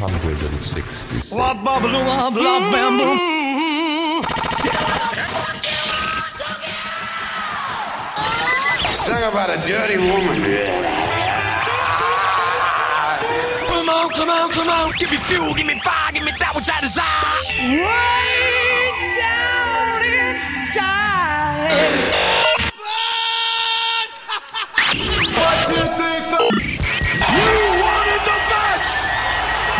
166. Mm. Sing about a dirty woman. Come on, come on, come on. Give me fuel, give me fire, give me that which I desire. Way down inside. what do you think? you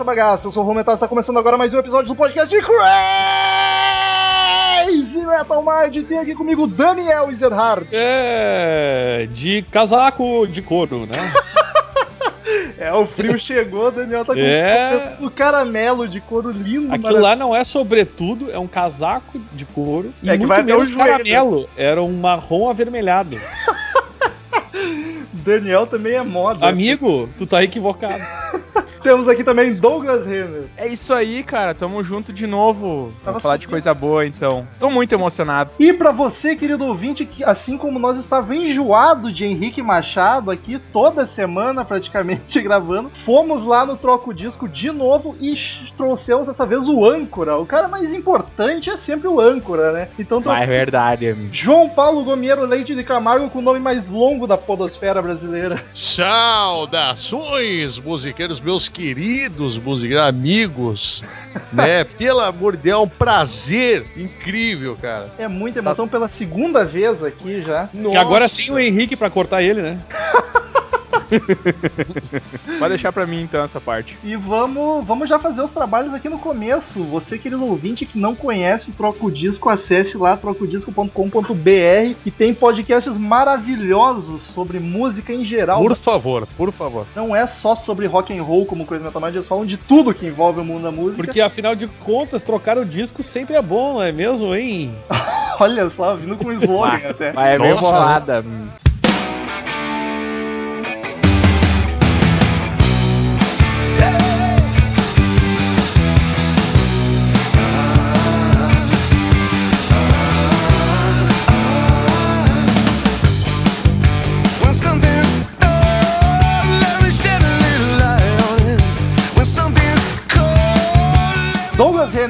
Essa bagaça. Eu sou o Romental e está começando agora mais um episódio do podcast de Crazy Metal Mind. Tem aqui comigo Daniel Ezerhard. É. De casaco de couro, né? É, o frio chegou, Daniel tá com É. o caramelo de couro lindo. Aquilo lá não é sobretudo, é um casaco de couro. E É que muito vai menos joelho. caramelo. Era um marrom avermelhado. Daniel também é moda. Amigo, tu tá equivocado. Temos aqui também Douglas Renner. É isso aí, cara. Tamo junto de novo. Tava Vamos falar de coisa boa, então. Tô muito emocionado. E pra você, querido ouvinte, que assim como nós estava enjoado de Henrique Machado aqui toda semana praticamente gravando, fomos lá no Troco Disco de novo e trouxemos dessa vez o âncora. O cara mais importante é sempre o âncora, né? Então Mas é trouxemos verdade, amigo. João Paulo Gomiero Leite de Camargo com o nome mais longo da podosfera brasileira. Saudações, musiqueiros, meus queridos musiqueiros, amigos, né? Pelo amor de Deus, é um prazer incrível, cara. É muita emoção pela segunda vez aqui já. Que agora tem o Henrique pra cortar ele, né? Pode deixar pra mim, então, essa parte. E vamos, vamos já fazer os trabalhos aqui no começo. Você, querido ouvinte que não conhece o Troco Disco, acesse lá trocodisco.com.br e tem podcasts maravilhosos sobre música em geral. Por favor, por favor. Não é só sobre rock and roll como coisa metal, mas eles falam de tudo que envolve o mundo da música. Porque afinal de contas, trocar o disco sempre é bom, não é mesmo, hein? Olha só, vindo com slogan até. Mas é meio Nossa. bolada.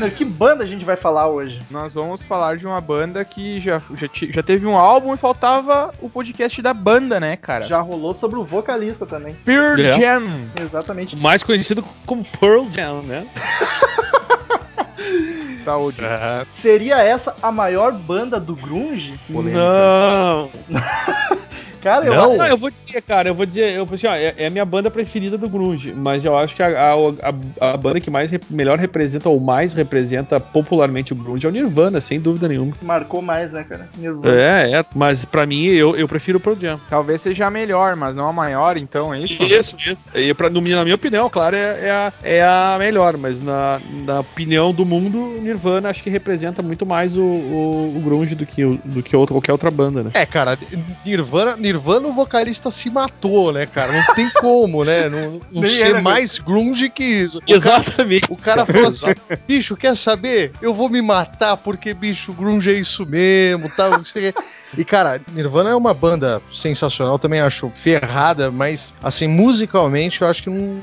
Que banda a gente vai falar hoje? Nós vamos falar de uma banda que já, já, já teve um álbum e faltava o podcast da banda, né, cara? Já rolou sobre o vocalista também. Pearl É. Jam. Exatamente. Mais conhecido como Pearl Jam, né? Saúde. É, Seria essa a maior banda do grunge? Não. Cara, eu Não. Não, eu vou dizer, cara, eu vou dizer, eu, assim, ó, é, é a minha banda preferida do Grunge, mas eu acho que a, a, a- a banda que mais rep- melhor representa ou mais representa popularmente o Grunge é o Nirvana, sem dúvida nenhuma. marcou mais, né, cara? Nirvana. É, é, mas pra mim eu, eu prefiro o Pearl Jam. Talvez seja a melhor, mas não a maior, então, é isso? Isso, isso. E pra, no- na minha opinião, claro, é, é a, é a melhor, mas na, na opinião do mundo, Nirvana acho que representa muito mais o, o, o Grunge do que, o- do que outra, qualquer outra banda, né? É, cara, Nirvana, Nirvana o vocalista se matou, né, cara? Não tem como, né? Não, não ser ele, mais grunge que isso. O Exatamente. O cara falou assim: bicho, quer saber? Eu vou me matar porque, bicho, grunge é isso mesmo, tal. não sei o quê. E, cara, Nirvana é uma banda sensacional, também acho ferrada, mas, assim, musicalmente eu acho que não,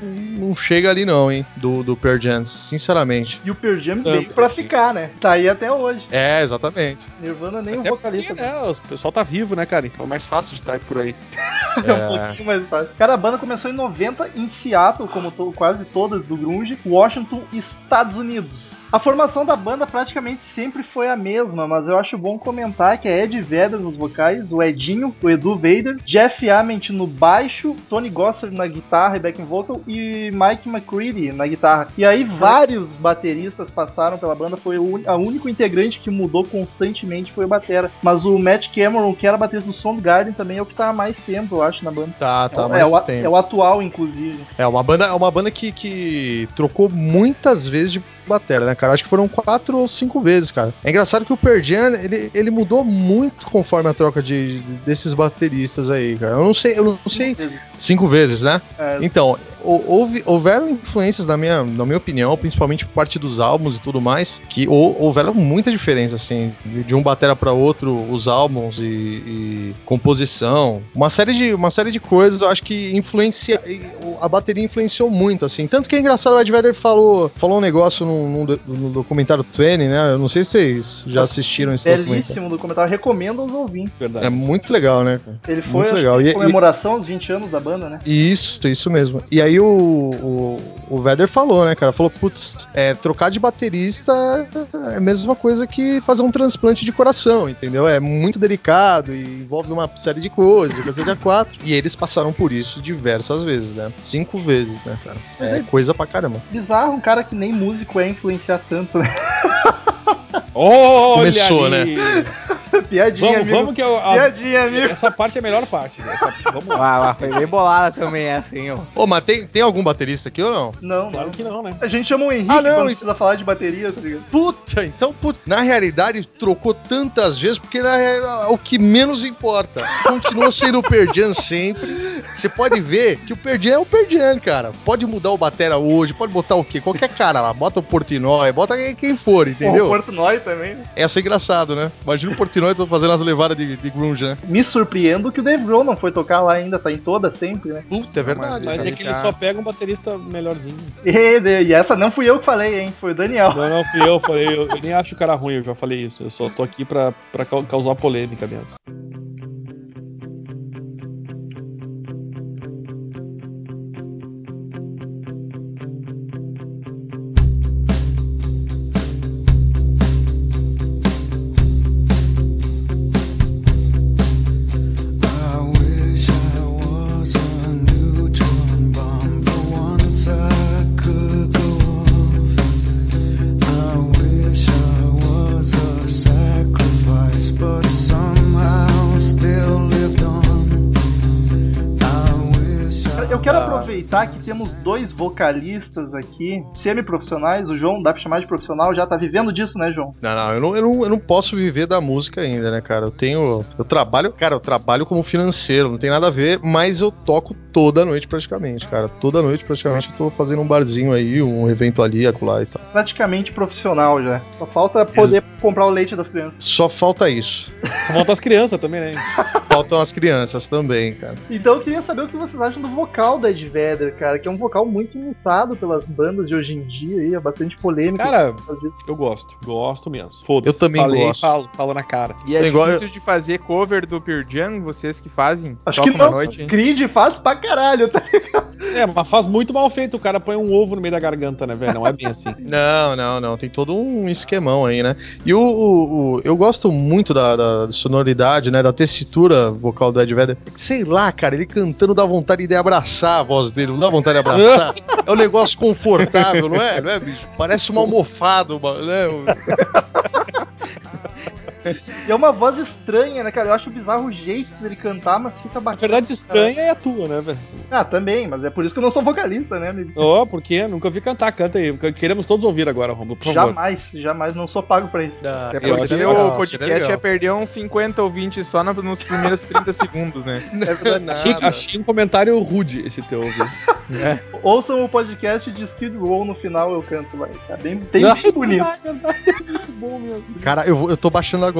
não chega ali, não, hein, do, do Pearl Jam, sinceramente. E o Pearl Jam veio pra ficar, né? Tá aí até hoje. É, exatamente. Nirvana nem Até o vocalista. porque, né, o pessoal tá vivo, né, cara? Então é mais fácil de estar por aí. É um pouquinho mais fácil. Cara, a banda começou em 90 em Seattle, como to- quase todas do Grunge, Washington, Estados Unidos. A formação da banda praticamente sempre foi a mesma, mas eu acho bom comentar que é Ed Vedder nos vocais, o Edinho, o Edu Vader, Jeff Ament no baixo, Tony Gosser na guitarra e backing vocal e Mike McCready na guitarra. E aí vários bateristas passaram pela banda, foi o a único integrante que mudou constantemente foi o batera. Mas o Matt Cameron, que era baterista do Soundgarden, também é o que tá há mais tempo, eu acho, na banda. Tá, tá, é, mais o, a- tempo. é o atual, inclusive. É uma banda, é uma banda que, que trocou muitas vezes de batera, né, cara? Acho que foram quatro ou cinco vezes, cara. É engraçado que o Pearl Jam, ele, ele mudou muito conforme a troca de, de- desses bateristas aí, cara. Eu não sei, eu não sei. Cinco vezes, né? É, Então, houve, houveram influências, na minha, na minha opinião, principalmente por parte dos álbuns e tudo mais, que hou- houveram muita diferença, assim, de, um batera para outro, os álbuns e, e composição. Uma série, de, uma série de coisas, eu acho que influencia. A bateria influenciou muito, assim. Tanto que é engraçado, o Ed Vedder falou, falou um negócio num do- no documentário 20, né? Eu não sei se vocês já assistiram esse documentário. belíssimo documentário, recomendo aos ouvintes. Verdade. É muito legal, né? Ele foi Muito legal. que, E- comemoração aos 20 anos da banda, né? Isso, isso mesmo. E aí o, o, o Vedder falou, né, cara? Falou, putz, é, trocar de baterista é a mesma coisa que fazer um transplante de coração, entendeu? É muito delicado e envolve uma série de coisas, coisa de quatro. E eles passaram por isso diversas vezes, né? Cinco vezes, né, cara? É coisa pra caramba. Bizarro um cara que nem músico é influenciar tanto, né? Olha Começou, ali. Piadinha, Vamos, amigo. vamos que eu, a- Piadinha, amigo. essa parte é a melhor parte. Essa- vamos lá. Ah, lá, foi bem bolada também essa, hein, ó. Ô, mas tem, tem algum baterista aqui ou não? Não, Claro não. que não, né? A gente chama o Henrique Ah, não, quando e- precisa falar de bateria, tá ligado? Puta, então, puta, na realidade trocou tantas vezes porque na é o que menos importa. Continua sendo o Perdian sempre. Você pode ver que o Perdian é o Perdian, cara. Pode mudar o Batera hoje, pode botar o quê? Qualquer cara lá, bota o Portinói, bota quem- for, O entendeu? Porto Noi também. né? Essa é engraçado, né? Imagina o Portinói tô fazendo as levadas de, de grunge, né? Me surpreendo que o Dave Grohl não foi tocar lá ainda, tá em toda sempre, né? Puta, é verdade. Mas é que ele só pega um baterista melhorzinho. E, e essa não fui eu que falei, hein? Foi o Daniel. Não, não fui eu, falei, eu, eu nem acho o cara ruim, eu já falei isso. Eu só tô aqui pra, pra cau- causar polêmica mesmo. dois vocalistas aqui, semi-profissionais. O João, dá pra chamar de profissional, já tá vivendo disso, né, João? Não, não eu, não, eu não, eu não posso viver da música ainda, né, cara? Eu tenho. Eu trabalho, cara, eu trabalho como financeiro, não tem nada a ver, mas eu toco toda noite praticamente, cara. Toda noite praticamente eu tô fazendo um barzinho aí, um evento ali, acolá e tal. Praticamente profissional já. Só falta poder comprar o leite das crianças. Só falta isso. Só faltam as crianças também, né? Faltam as crianças também, cara. Então eu queria saber o que vocês acham do vocal da Ed Vedder, cara, que é um vocal muito imitado pelas bandas de hoje em dia aí, é bastante polêmico. Cara, eu gosto. Gosto mesmo. Foda-se. Eu também Falei, gosto. Falo, falo na cara. E é É igual difícil de fazer cover do Pearl Jam, vocês que fazem? Acho que não. à noite? Creed faz pra caralho, tá? É, mas faz muito mal feito. O cara põe um ovo no meio da garganta, né, velho? Não é bem assim. Não, não, não. Tem todo um esquemão aí, né? E o, o- o- eu gosto muito da, da sonoridade, né? Da tessitura vocal do Ed Vedder. Sei lá, cara, ele cantando dá vontade de abraçar a voz dele, não dá vontade de abraçar. É um negócio confortável, não é? Não é, bicho? Parece uma almofada, né? E é uma voz estranha, né, cara? Eu acho bizarro o jeito dele cantar, mas fica A bacana. verdade estranha é a tua, né, velho? Ah, também, mas é por isso que eu não sou vocalista, né, amigo? Ó, por quê? Nunca vi cantar, canta aí. Queremos todos ouvir agora, Romulo, por favor. Jamais, jamais, não sou pago pra isso. Ah, Até Eu porque acho o legal, podcast ia perder uns 50 ou 20 só no- nos primeiros 30 segundos, né? É verdade. Achei, achei um comentário rude esse teu, viu? É. Ouçam o podcast de Skid Row no final eu canto, vai. Tá bem, bem, Não, bonito. é verdade, é muito bom mesmo. Cara, eu, eu tô baixando agora.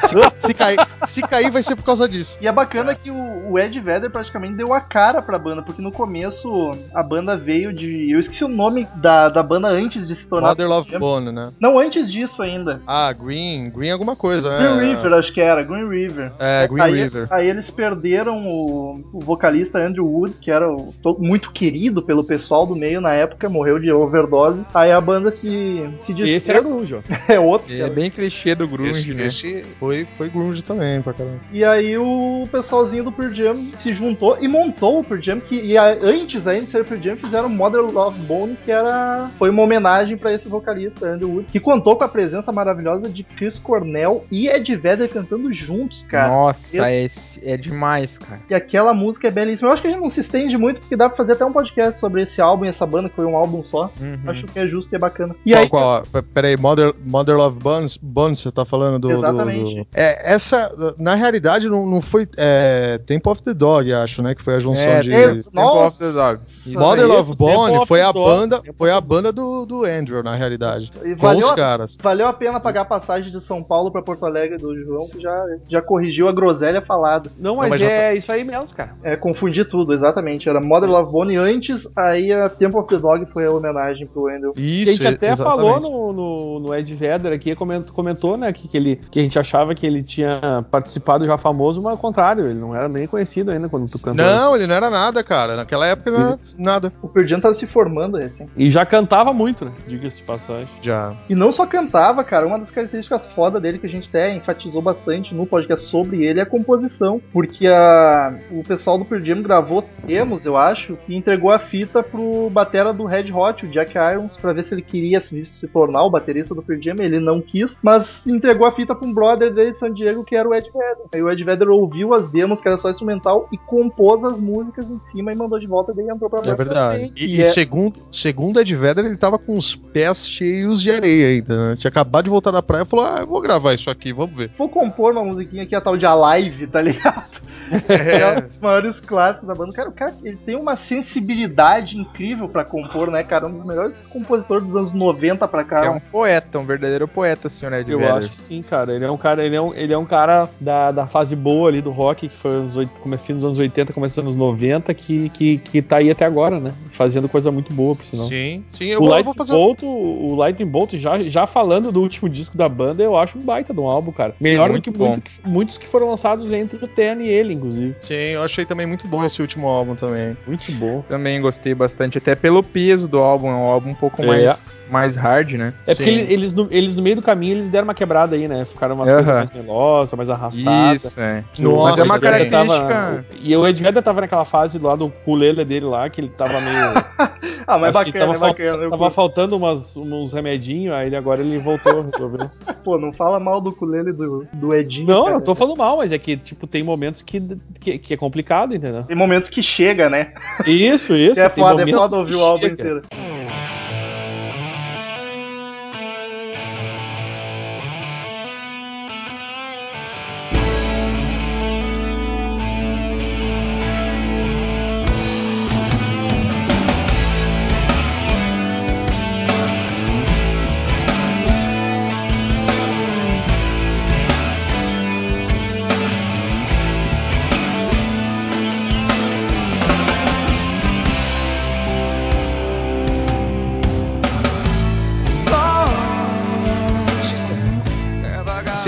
Se, se cair, se cair, vai ser por causa disso. E é bacana que o, o Ed Vedder praticamente deu a cara pra banda, porque no começo a banda veio de. Eu esqueci o nome da, da banda antes de se tornar. Mother Love Bone, né? Não, antes disso ainda. Ah, Green. Green alguma coisa, né? Green River, acho que era, Green River. É, Green aí, River. aí eles perderam o, o vocalista Andrew Wood, que era o- to- muito querido pelo pessoal do meio na época, morreu de overdose. Aí a banda se, se desfez. Esse era grunge, ó. É outro. É bem clichê do grunge, Esse, né? Esse foi, foi grunge também, pra caramba. E aí o pessoalzinho do Pearl Jam se juntou e montou o Pearl Jam, que e a- antes ainda de ser Pearl Jam, fizeram Mother Love Bone, que era foi uma homenagem pra esse vocalista, Andrew Wood, que contou com a presença maravilhosa de Chris Cornell e Ed Vedder cantando juntos, cara. Nossa, eu- é, é demais, cara. E aquela música é belíssima. Eu acho que a gente não se estende muito, porque dá pra fazer até um podcast sobre esse álbum e essa banda, que foi um álbum só. Uhum. Acho que é justo e é bacana. E Qual, aí, qual? Peraí, Mother, Mother Love Bones, Bones, você tá falando do. Exatamente. do- É, essa, na realidade, não, não foi. É, Temple of the Dog, acho, né? Que foi a junção É, de. Ex- Temple of the Dog. Isso Mother. Love Bone foi a banda, foi a banda do, do Andrew, na realidade. e Com valeu, os a- caras. valeu a pena pagar a passagem de São Paulo pra Porto Alegre do João, que já, já corrigiu a groselha falada. Não, mas, mas já é isso aí mesmo, cara. É, confundi tudo, exatamente. Era Mother Love Bone antes, aí a Temple of the Dog foi a homenagem pro Andrew. Isso, a gente até exatamente. falou no, no, no Ed Vedder aqui, comentou, comentou, né, que, que, ele, que a gente achava que ele tinha participado já famoso, mas ao contrário, ele não era nem conhecido ainda quando tu cantou. Não, ele não era nada, cara. Naquela época ele não era nada. O Jam tava se formando recém. E já cantava muito, né, diga-se de passagem. Já. E não só cantava, cara, uma das características foda dele que a gente até enfatizou bastante no podcast sobre ele é a composição. Porque a, o pessoal do Jam gravou temas, eu acho, e entregou a fita pro batera do Red Hot, o Jack Irons, pra ver se ele queria se, se tornar o baterista do Jam. Ele não quis, mas entregou a fita pra um brother dele de San Diego, que era o Ed Vedder. Aí o Ed Vedder ouviu as demos, que era só instrumental, e compôs as músicas em cima e mandou de volta, daí entrou pra É verdade. E, E e é- segundo, segundo Ed Vedder, ele tava com os pés cheios de areia ainda, né? Tinha acabado de voltar da praia e falou: Ah, eu vou gravar isso aqui, vamos ver. Vou compor uma musiquinha aqui, a tal de Alive, tá ligado? É, um dos maiores clássicos da banda. Cara, o cara ele tem uma sensibilidade incrível pra compor, né, cara? Um dos melhores compositores dos anos 90 pra cá. É um poeta, um verdadeiro poeta, senhor Ed Eu Vedder. acho que sim, cara. Ele é um cara, ele é um, ele é um cara da, da fase boa ali do rock, que foi nos fim dos anos 80, começo dos anos 90, que, que, que tá aí até agora, né? Fazendo coisa muito boa, por sinal. Sim, sim, eu O vou, Lightning, fazer. Bolt, o Lightning Bolt, já, já falando do último disco da banda, eu acho um baita de um álbum, cara. Melhor Muito do que, muito que- muitos que foram lançados entre o Ten e ele, inclusive. Sim, eu achei também muito bom esse último álbum também. Muito bom. Também gostei bastante, até pelo peso do álbum, é um álbum um pouco É. mais, mais hard, né? É porque Sim. ele- eles, no, eles, no meio do caminho, eles deram uma quebrada aí, né? Ficaram umas Aham. coisas mais melosas, mais arrastadas. Isso, é. Nossa, Mas é uma característica. Tava- e o Ed Vedder tava naquela fase lá do culele dele lá, que ele tava meio. Ah, mas bacana, tava é fal- bacana. Eu tava faltando umas, uns remedinhos, aí ele agora ele voltou, resolveu. Pô, não fala mal do ukulele do, do Edinho. Não, cara. não tô falando mal, mas é que, tipo, tem momentos que, que, que é complicado, entendeu? Tem momentos que chega, né? Isso, isso. é tem foda, é foda ouvir que o álbum inteiro.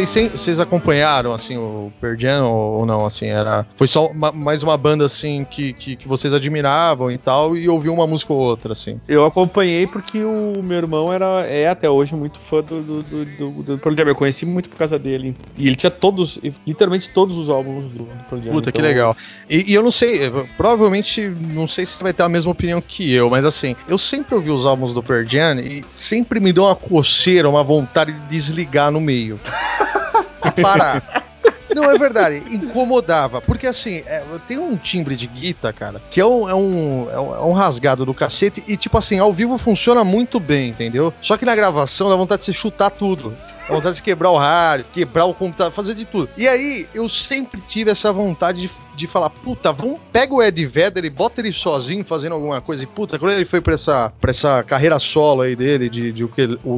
Vocês, acompanharam, assim, o Pearl Jam ou, ou não, assim, era... Foi só uma- mais uma banda, assim, que, que, que vocês admiravam e tal, e ouviu uma música ou outra, assim. Eu acompanhei porque o meu irmão era, é até hoje muito fã do, do, do, do, do Pearl Jam. Eu conheci muito por causa dele. E ele tinha todos, literalmente todos os álbuns do, do Pearl Jam. Puta, que Então, legal. E, e eu não sei, provavelmente, não sei se você vai ter a mesma opinião que eu, mas assim, eu sempre ouvi os álbuns do Pearl Jam e sempre me deu uma coceira, uma vontade de desligar no meio. Parar. Não, é verdade, incomodava. Porque assim, é, tem um timbre de guitarra, cara, que é é, um, é um, é um rasgado do cacete. E, tipo assim, ao vivo funciona muito bem, entendeu? Só que na gravação dá vontade de se chutar tudo. Vontade de quebrar o rádio, quebrar o computador, fazer de tudo. E aí, eu sempre tive essa vontade de, de falar, puta, vamos, pega o Ed Vedder e bota ele sozinho fazendo alguma coisa. E puta, quando ele foi pra essa, pra essa carreira solo aí dele, de, de, o, o,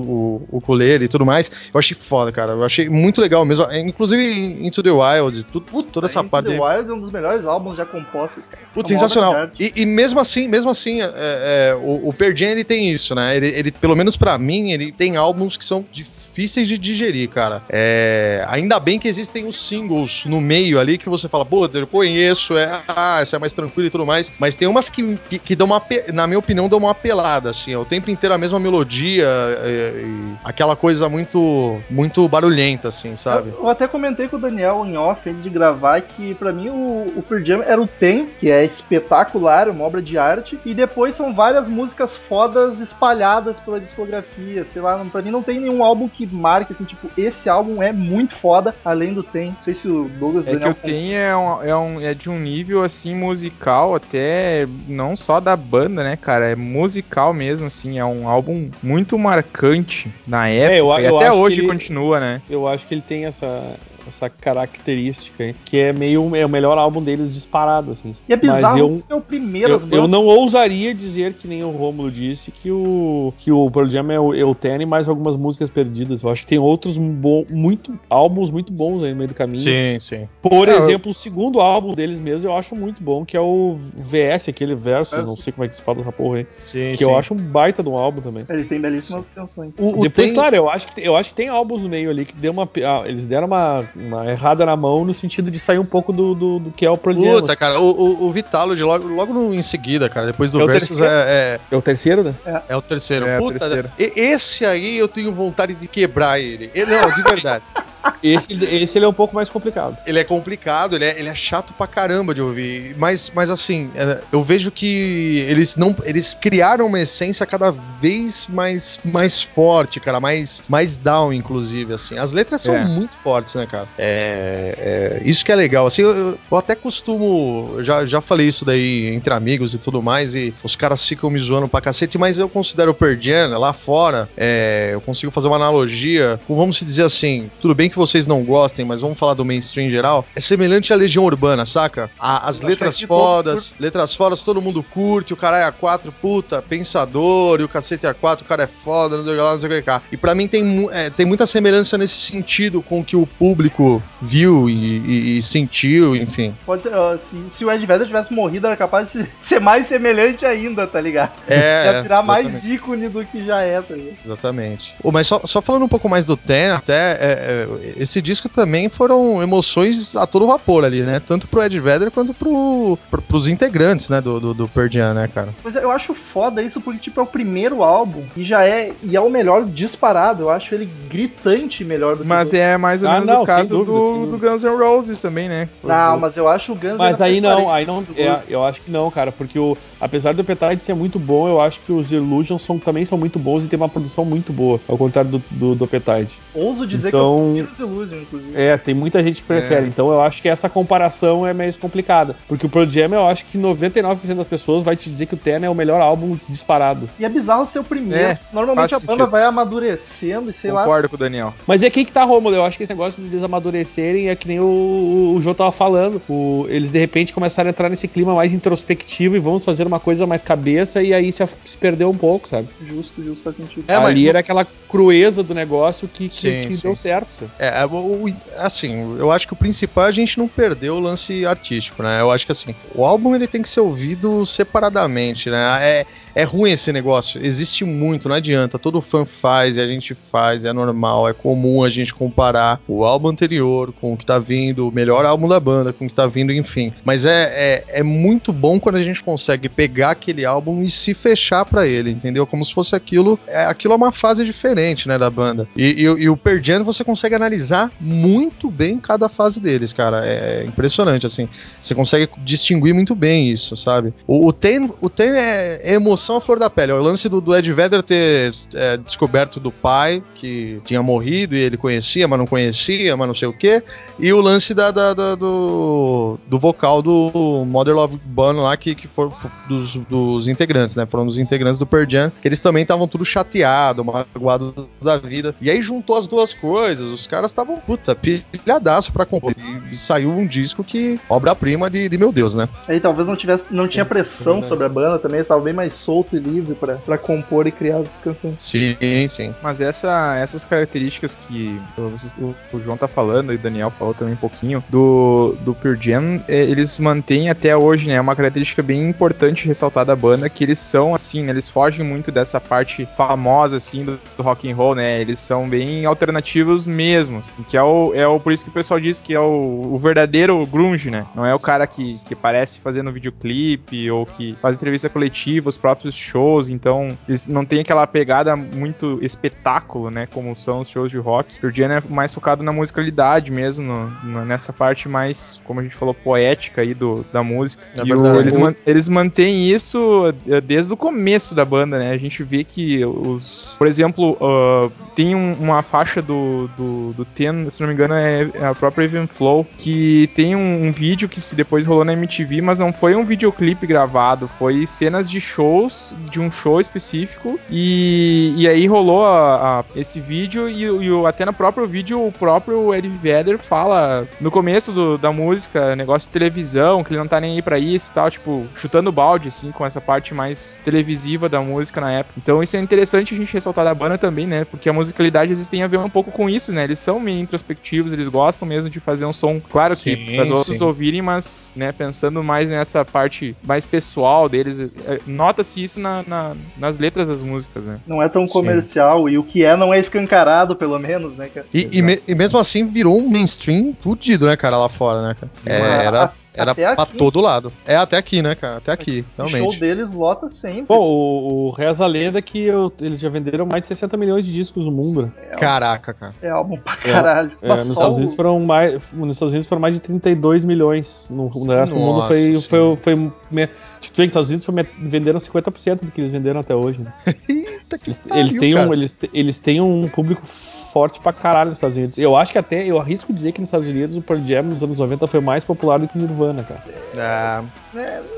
o ukulele e tudo mais, eu achei foda, cara. Eu achei muito legal mesmo. É, Inclusive Into the Wild, tudo, toda essa Into parte. The aí. Wild é um dos melhores álbuns já compostos, cara. Putz, É sensacional. E, e mesmo assim, mesmo assim, é, é, o, o Pearl Jam, ele tem isso, né? Ele, ele, pelo menos pra mim, ele tem álbuns que são difíceis de digerir, cara. É, ainda bem que existem os singles no meio ali que você fala, pô, eu conheço, é, ah, essa é mais tranquila e tudo mais. Mas tem umas que, que, que dão uma, na minha opinião, dão uma apelada, assim, é o tempo inteiro a mesma melodia, é, e aquela coisa muito, muito barulhenta, assim, sabe? Eu, eu até comentei com o Daniel em off antes de gravar que pra mim o, o Pearl Jam era o Tem, que é espetacular, uma obra de arte, e depois são várias músicas fodas espalhadas pela discografia, sei lá, pra mim não tem nenhum álbum que marque assim, tipo, esse álbum é muito foda, além do Tem. Não sei se o Douglas É que o Tem é, um, é, um, é de um nível, assim, musical, até não só da banda, né, cara? É musical mesmo, assim. É um álbum muito marcante na época. eu- e eu até acho que hoje ele- continua, né? Eu acho que ele tem essa, essa característica aí, que é meio é o melhor álbum deles disparado, assim. E é bizarro Mas eu, é o primeiro eu, eu não ousaria dizer que nem o Romulo disse que o que o Pearl Jam é o Eutene mais algumas músicas perdidas. Eu acho que tem outros bo- muito álbuns muito bons aí no meio do caminho. Sim, sim. Por É, eu- exemplo, o segundo álbum deles mesmo eu acho muito bom, que é o VS, aquele Versus, não Versus. sei como é que se fala dessa porra aí. Sim, Que eu acho um baita de um álbum também. Ele tem belíssimas canções. O, o Depois, tem- claro, eu acho, que, eu acho que tem álbuns no meio ali que deu uma. ah, Eles deram uma, uma errada na mão no sentido de sair um pouco do, do, do que é o problema. Puta, cara, o, o, o Vitalo de logo, logo no- em seguida, cara, depois do É o Versus terceiro? é, É o terceiro, né? é, é o terceiro. É, o Puta, terceiro. e- esse aí eu tenho vontade de quebrar ele. ele não, de verdade. Esse, esse ele é um pouco mais complicado. ele é complicado, ele é, ele é chato pra caramba de ouvir. Mas, mas assim, é, eu vejo que eles não. Eles criaram uma essência cada vez mais, mais forte, cara, mais, mais down, inclusive, assim. As letras são É. muito fortes, né, cara? É, é, isso que é legal. Assim, eu, eu- até costumo. eu Já, já falei isso daí entre amigos e tudo mais, e os caras ficam me zoando pra cacete, mas eu considero o Jam, lá fora, é, eu consigo fazer uma analogia com, vamos dizer assim, tudo bem que vocês não gostem, mas vamos falar do mainstream em geral, é semelhante à Legião Urbana, saca? A- as letras todo fodas, letras fodas, todo mundo curte, o cara é A4, puta, pensador, e o cacete é A4, o cara é foda, não sei o que lá, não sei o que cá. E pra mim tem, é, tem muita semelhança nesse sentido com que o público viu e, e- e sentiu, enfim. Pode ser, se, se o Ed Vedder tivesse morrido, era capaz de ser mais semelhante ainda, tá ligado? É, Ia virar mais ícone do que já é, tá ligado? Exatamente. Ô, mas só, só falando um pouco mais do Ten, até é, é, esse disco também foram emoções a todo vapor ali, né? Tanto pro Ed Vedder quanto pro, pro, pros integrantes, né, do, do, do Pearl Jam, né, cara? Mas eu acho foda isso porque, tipo, é o primeiro álbum e já é, e é o melhor disparado. Eu acho ele gritante melhor do que Mas o é mais ou Ah, menos não, o caso sem dúvida, do, do Guns N' Roses também, né? Não, mas eu acho o Guns Mas aí não, 40 aí não. é, eu acho que não, cara, porque o, apesar do Appetite ser muito bom, eu acho que os Illusions são, também são muito bons e tem uma produção muito boa, ao contrário do, do, do Appetite. Ouso dizer Então- que eu prefiro os Illusion, inclusive. É, tem muita gente que prefere, então eu acho que essa comparação é meio complicada. Porque o Pearl Jam, eu acho que 99% das pessoas vai te dizer que o Ten é o melhor álbum disparado. E é bizarro ser o primeiro. É, Normalmente a banda sentido. vai amadurecendo e sei lá. Concordo com o Daniel. Mas é aqui que tá, Romulo. Eu acho que esse negócio de amadurecerem é que nem o, o João tava falando. O- eles de repente começaram a entrar nesse clima mais introspectivo e vamos fazer uma coisa mais cabeça e aí se, se perdeu um pouco, sabe? Justo, justo faz sentido. É, mas- Ali era aquela crueza do negócio que, que, Sim, que sim. deu certo. sabe? É, é, o- o- assim, eu acho que o principal é a gente não perder o lance artístico, né? Eu acho que assim, o álbum ele tem que ser ouvido separadamente, né? É, é ruim esse negócio, existe muito, não adianta. Todo fã faz e a gente faz, é normal, é comum a gente comparar o álbum anterior com o que tá vindo, o melhor álbum da banda com o que tá vindo, enfim. Mas é, é, é muito bom quando a gente consegue pegar aquele álbum e se fechar pra ele, entendeu? Como se fosse aquilo, é, aquilo é uma fase diferente, né, da banda. E, e, e o Jam você consegue analisar muito bem cada fase deles, cara. É impressionante, assim. Você consegue distinguir muito bem isso, sabe? O, o Ten, o Ten é, é emoção à flor da pele. É o lance do, do Ed Vedder ter é, descoberto do pai, que tinha morrido e ele conhecia, mas não conhecia, mas não sei o quê. E o lance da, da- da- do, do vocal do Mother Love Band lá, que, que foram dos, dos integrantes, né? Foram dos integrantes do Pearl Jam, que eles também estavam tudo chateado, magoado da vida. E aí juntou as duas coisas, os caras estavam, puta, pilhadaço pra compor. E, e saiu um disco que, obra-prima de, de meu Deus, né? Aí talvez não tivesse, não tinha pressão verdade. sobre a banda também, eles estavam bem mais solto e livre pra, pra compor e criar as canções. Sim, sim. Mas essa, essas características que o, o- João tá falando e o Daniel falou também um pouquinho do, do Pearl Jam, é, eles mantêm até hoje, né? Uma característica bem importante ressaltar da banda, que eles são assim, né, eles fogem muito dessa parte famosa assim do, do rock and roll, né? Eles são bem alternativos mesmo, assim, que é o, é o por isso que o pessoal diz que é o, o verdadeiro grunge, né? Não é o cara que, que parece fazendo videoclipe ou que faz entrevista coletiva, os próprios shows, então eles não têm aquela pegada muito espetáculo, né? Como são os shows de rock. O Jam é mais focado na musicalidade mesmo, no- no- nessa parte mais, como a gente falou, poética aí do, da música. É e o- verdade. eles, man- eles mantêm isso eh, desde o começo da banda, né? A gente vê que os. Por exemplo, ah, tem um- uma faixa do, do, do Ten, se não me engano, é, é a própria Even Flow, que tem um, um vídeo que se depois rolou na MTV, mas não foi um videoclipe gravado, foi cenas de shows, de um show específico, e, e aí rolou a- a- esse vídeo, e, e o- até no próprio vídeo o próprio Eddie Vedder fala no começo do- da música, negócio de televisão, que ele não tá nem aí pra isso e tal, tipo, chutando balde, assim, com essa parte mais televisiva da música na época. Então isso é interessante a gente ressaltar da banda também, né? Porque a musicalidade às vezes tem a ver um pouco com isso, né? Eles são meio introspectivos, eles gostam mesmo de fazer um som, claro que Sim, para os outros ouvirem, mas, né, pensando mais nessa parte mais pessoal deles, é, isso na- na- nas letras das músicas, né? Não é tão Sim. comercial, e o que é não é escancarado, pelo menos, né, cara? E, e, me- e mesmo assim virou um mainstream fudido, né, cara, lá fora, né, cara? É, era era até pra aqui. todo lado. É até aqui, né, cara? Até aqui, O show realmente. deles lota sempre. Bom, o, o Reza a Lenda que eu- eles já venderam mais de 60 milhões de discos no mundo. né? Caraca, cara. É álbum pra caralho. É, Mas nos Estados o- Unidos foram mais, nos Estados Unidos foram mais de 32 milhões. No, no resto do mundo foi, foi, foi, me- tipo, os Estados Unidos venderam 50% do que eles venderam até hoje. Né? Eita, que Eles, pariu, eles, têm um, eles, eles têm um público forte pra caralho nos Estados Unidos. Eu acho que até, eu arrisco dizer que nos Estados Unidos o Pearl Jam nos anos 90 foi mais popular do que o Nirvana, cara. Ah,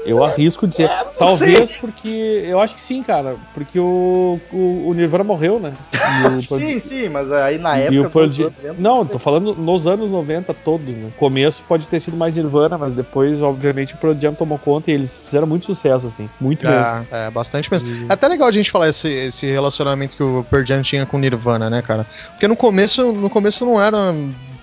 Eu arrisco dizer. Talvez porque. Eu acho que sim, cara. Porque o, o, o Nirvana morreu, né? E o Pearl- Sim, sim, mas aí na e época. o Pearl Jam- anos 90, Não, tô falando nos anos 90 todos, né? Começo pode ter sido mais Nirvana, mas depois, obviamente, o Pearl Jam tomou conta e eles fizeram muito sucesso, assim. Muito mesmo. é, é, bastante mesmo. É até legal a gente falar esse, esse relacionamento que o Pearl Jam tinha com o Nirvana, né, cara? Porque no começo, no começo não era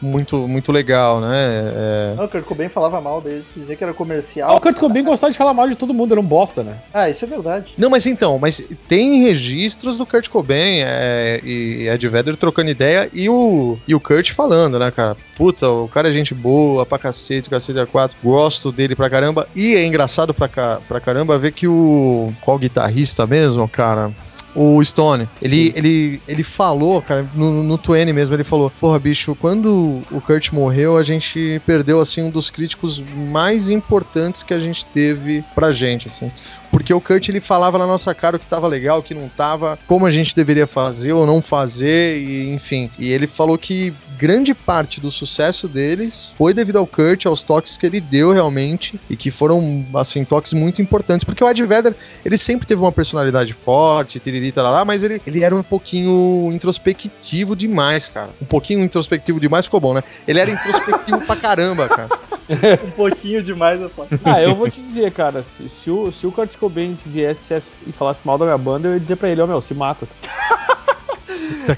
muito, muito legal, né? É, Não, o Kurt Cobain falava mal deles, dizia que era Ah, o comercial. Kurt Cobain gostava de falar mal de todo mundo, era um bosta, né? Ah, isso é verdade. Não, mas então, mas tem registros do Kurt Cobain é, e Ed Vedder trocando ideia e o, e o Kurt falando, né, cara? Puta, o cara é gente boa pra cacete, o cacete A4, gosto dele pra caramba. E é engraçado pra, ca- pra caramba ver que o. Qual guitarrista mesmo, cara? O Stone, ele, ele, ele falou, cara, no, no 20 mesmo, ele falou: Porra, bicho, quando o Kurt morreu, a gente perdeu, assim, um dos críticos mais importantes que a gente teve pra gente, assim. Porque o Kurt ele falava na nossa cara o que tava legal, o que não tava, como a gente deveria fazer ou não fazer, e enfim. E ele falou que grande parte do sucesso deles foi devido ao Kurt, aos toques que ele deu realmente, e que foram, assim, toques muito importantes. Porque o Ed Vedder, ele sempre teve uma personalidade forte, tiriri, tarará, mas ele, ele era um pouquinho introspectivo demais, cara. Um pouquinho introspectivo demais ficou bom, né? Ele era introspectivo pra caramba, cara. Um pouquinho demais, eu falo. Ah, eu vou te dizer, cara, se, se o, se o Kurt Cobain viesse e falasse mal da minha banda, eu ia dizer pra ele, ó, meu, se mata.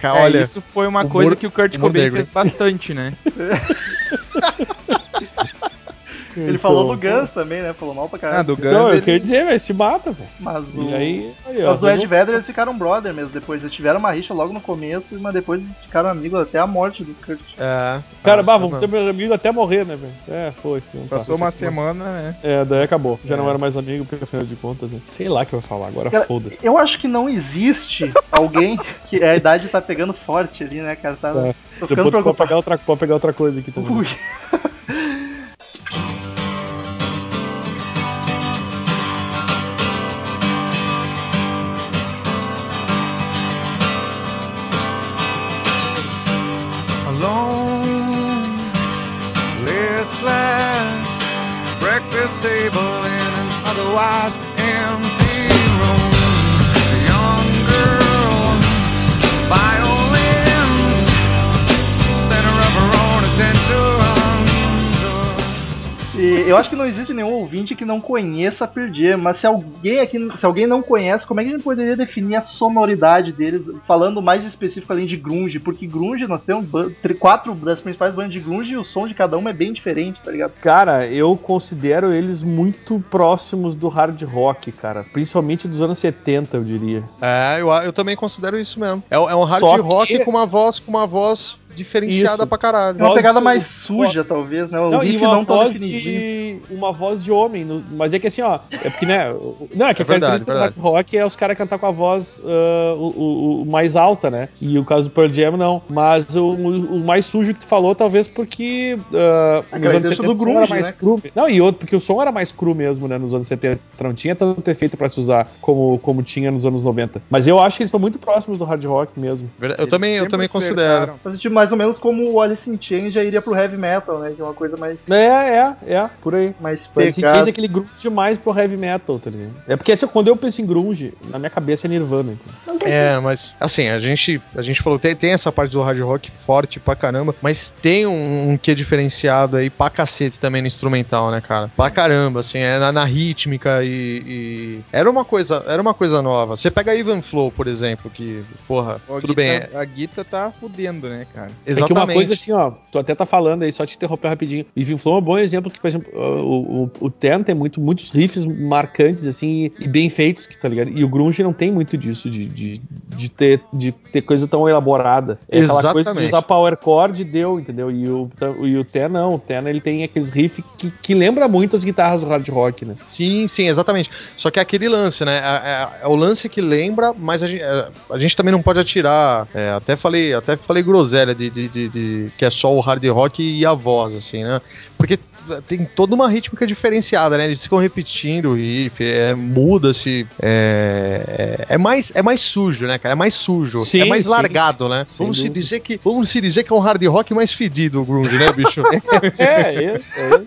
Cara, É, olha. isso foi uma humor- coisa que o Kurt Cobain negro. fez bastante, né? Ele falou do Guns também, né? Falou mal pra Ah, caralho. do Guns Então, eu ele- queria dizer, velho, se mata, velho. Mas o. E aí, aí ó, Os do Ed Vedder eles ficaram brother mesmo depois. Eles tiveram uma rixa logo no começo, mas depois ficaram amigos até a morte do Kurt. É. Cara, Ah, bah, tá vamos bom. ser meus amigos até morrer, né, velho? É, foi. Não tá. Passou uma semana, né? É, daí acabou. Já É. não era mais amigo, porque afinal de contas, né? Sei lá o que eu vou falar agora, foda-se. Eu acho que não existe alguém que a idade tá pegando forte ali, né, cara? Tá, É. Tô ficando Depois pode preocupado. pegar, outra, pode pegar outra coisa aqui também. Ui. alone, listless, breakfast table in an otherwise empty room. A young girl, violins, center of her own attention. E eu acho que não existe nenhum ouvinte que não conheça Jam, mas se alguém aqui, se alguém não conhece, como é que a gente poderia definir a sonoridade deles, falando mais específico além de grunge? Porque grunge nós temos quatro das principais bandas de grunge e o som de cada uma é bem diferente, tá ligado? Cara, eu considero eles muito próximos do hard rock, cara. Principalmente dos anos 70, eu diria. É, eu, eu também considero isso mesmo. É, é um hard Só rock que- com uma voz, com uma voz diferenciada Isso. pra caralho. É uma pegada mais suja, talvez, né? O Não, e riff uma não tão definidinho. De uma voz de homem, no- mas é que assim, ó, é porque né, não é que É a verdade, característica do hard rock é os caras cantar com a voz ah, o, o- o mais alta, né? E o caso do Pearl Jam não, mas o, o- mais sujo que tu falou talvez porque ah, A nos anos característica 70 do som era grunge, mais né? cru. Não, e outro porque o som era mais cru mesmo, né, nos anos 70, não tinha tanto efeito pra se usar como como tinha nos anos 90. Mas eu acho que eles estão muito próximos do hard rock mesmo. Verdade, Eu Eles também, eu também considero. Mas tipo, mais ou menos como o Alice in Chains já iria pro heavy metal, né? Que é uma coisa mais, É, é, é, por aí. Mais Mas se pegada. diz aquele grunge demais pro heavy metal, tá ligado? É porque assim, quando eu penso em grunge, na minha cabeça é Nirvana. então. É, mas assim, a gente, a gente falou, tem, tem essa parte do hard rock forte pra caramba, mas tem um, um que diferenciado aí pra cacete também no instrumental, né, cara? Pra caramba, assim, é na, na rítmica e, e- Era uma coisa, era uma coisa nova. Você pega Even Flow, por exemplo, que, porra, a tudo bem, Guita- A Guita tá fudendo, né, cara? é, É que uma coisa assim, ó, tu até tá falando aí, só te interromper rapidinho. Even Flow é um bom exemplo que, por exemplo, o, o, o Ten tem muito, muitos riffs marcantes, assim, e, bem feitos, que tá ligado? E o Grunge não tem muito disso, de, de, de, ter, de ter coisa tão elaborada. É aquela coisa de Exatamente. usar power chord e deu, entendeu? E o, e o Ten não, o Ten ele tem aqueles riffs que, que lembra muito as guitarras do hard rock, né? Sim, sim, exatamente. Só que é aquele lance, né? É, é- é o lance que lembra, mas a gente, é, a gente também não pode atirar. é, até falei, até falei groselha de, de, de- de- que é só o hard rock e a voz, assim, né? Porque tem toda uma rítmica diferenciada, né? Eles ficam repetindo o riff, é, muda-se. É, é, é mais, é mais sujo, né, cara? É mais sujo. Sim, é mais sim. largado, né? Sem Vamos se, dizer que, vamos se dizer que é um hard rock mais fedido o grunge, né, bicho? É, é, é.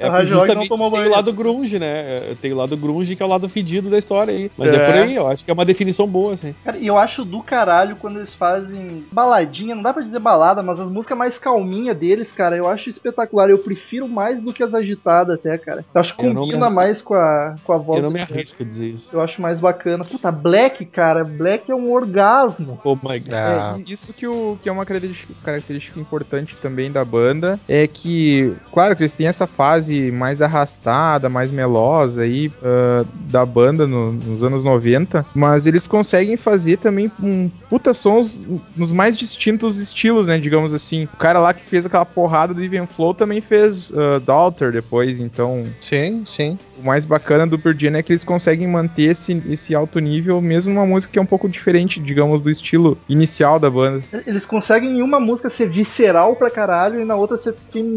É O hard porque rock justamente não tomou tem o banho. lado grunge, né? É, Tem o lado grunge que é o lado fedido da história aí. Mas é. É. por aí, eu acho que é uma definição boa, assim. Cara, e eu acho do caralho quando eles fazem baladinha, não dá pra dizer balada, mas as músicas mais calminha deles, cara, eu acho espetacular. Eu prefiro mais do que as agitadas até, cara. Eu acho que Eu combina me- mais com a, com a voz. Eu não me arrisco a dizer isso. Eu acho mais bacana. Puta, Black, cara, Black é um orgasmo. Oh my god. Ah, É, isso que, o, que é uma característica, característica importante também da banda é que, claro que eles têm essa fase mais arrastada, mais melosa aí ah, da banda no- nos anos 90, mas eles conseguem fazer também um puta sons nos mais distintos estilos, né, digamos assim. O cara lá que fez aquela porrada do Even Flow também fez uh, Daughter depois, então sim, sim. o mais bacana do Pearl Jam é que eles conseguem manter esse, esse alto nível, mesmo numa música que é um pouco diferente, digamos, do estilo inicial da banda. Eles conseguem em uma música ser visceral pra caralho e na outra ser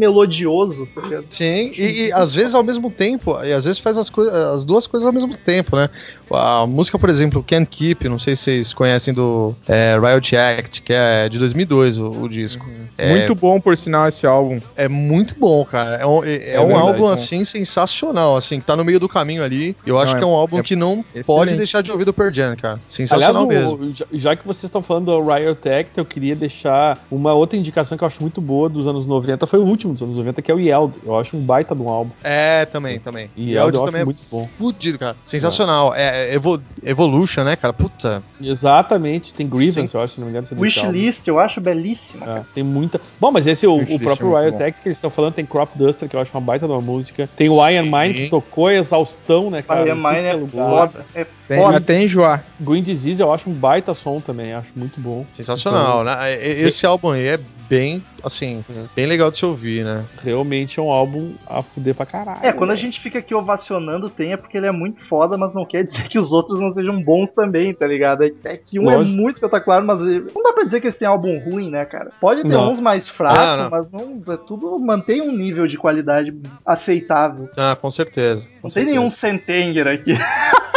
melodioso. tá ligado? Sim, e, e às vezes ao mesmo tempo, e às vezes faz as, as duas coisas ao mesmo tempo, né? A música, por exemplo, Can't Keep, não sei se vocês conhecem do é, Riot Act, que é de 2002 o, o disco. É, Muito bom, por sinal, esse álbum. é muito bom, cara. É um, é- é É um verdade, álbum, né? assim, sensacional, assim, que tá no meio do caminho ali. Eu acho Não, que é um álbum é que não excelente. pode deixar de ouvir do Pearl Jam, cara. Aliás, Sensacional o- mesmo. já, já que vocês estão falando do Riot Act, eu queria deixar uma outra indicação que eu acho muito boa dos anos 90, foi o último dos anos 90, que é o Yeld. Eu acho um baita baita de um álbum. É, também, também. E E Elder eu também é muito bom. fudido, cara. Sensacional. É, é Evo- Evolution, né, cara? Puta. Exatamente, tem Grievance, Sim. eu acho, se não me engano. é. Wishlist, eu acho belíssima. É, tem muita. Bom, mas esse, o, o Wishlist próprio é Riot. Act que eles estão falando, tem Crop Duster, que eu acho uma baita de uma música. Tem o Iron. Mind, que tocou exaustão, né, cara? Iron Mine é foda. É Tem, foda. até enjoar. Green Disease eu acho um baita som também, acho muito bom. Sensacional, Então, né? Esse álbum aí é bem, assim, É. bem legal de se ouvir, né? Realmente é um álbum a fuder pra caralho. É, quando a gente fica aqui ovacionando tem é porque ele é muito foda, mas não quer dizer que os outros não sejam bons também, tá ligado? É, é que um Lógico. é muito espetacular, mas não dá pra dizer que eles têm álbum ruim, né, cara? Pode ter Não. uns mais fracos, Ah, não. mas não, é tudo mantém um nível de qualidade aceitável. Ah, com certeza. com Não tem certeza. nenhum Sentenger aqui.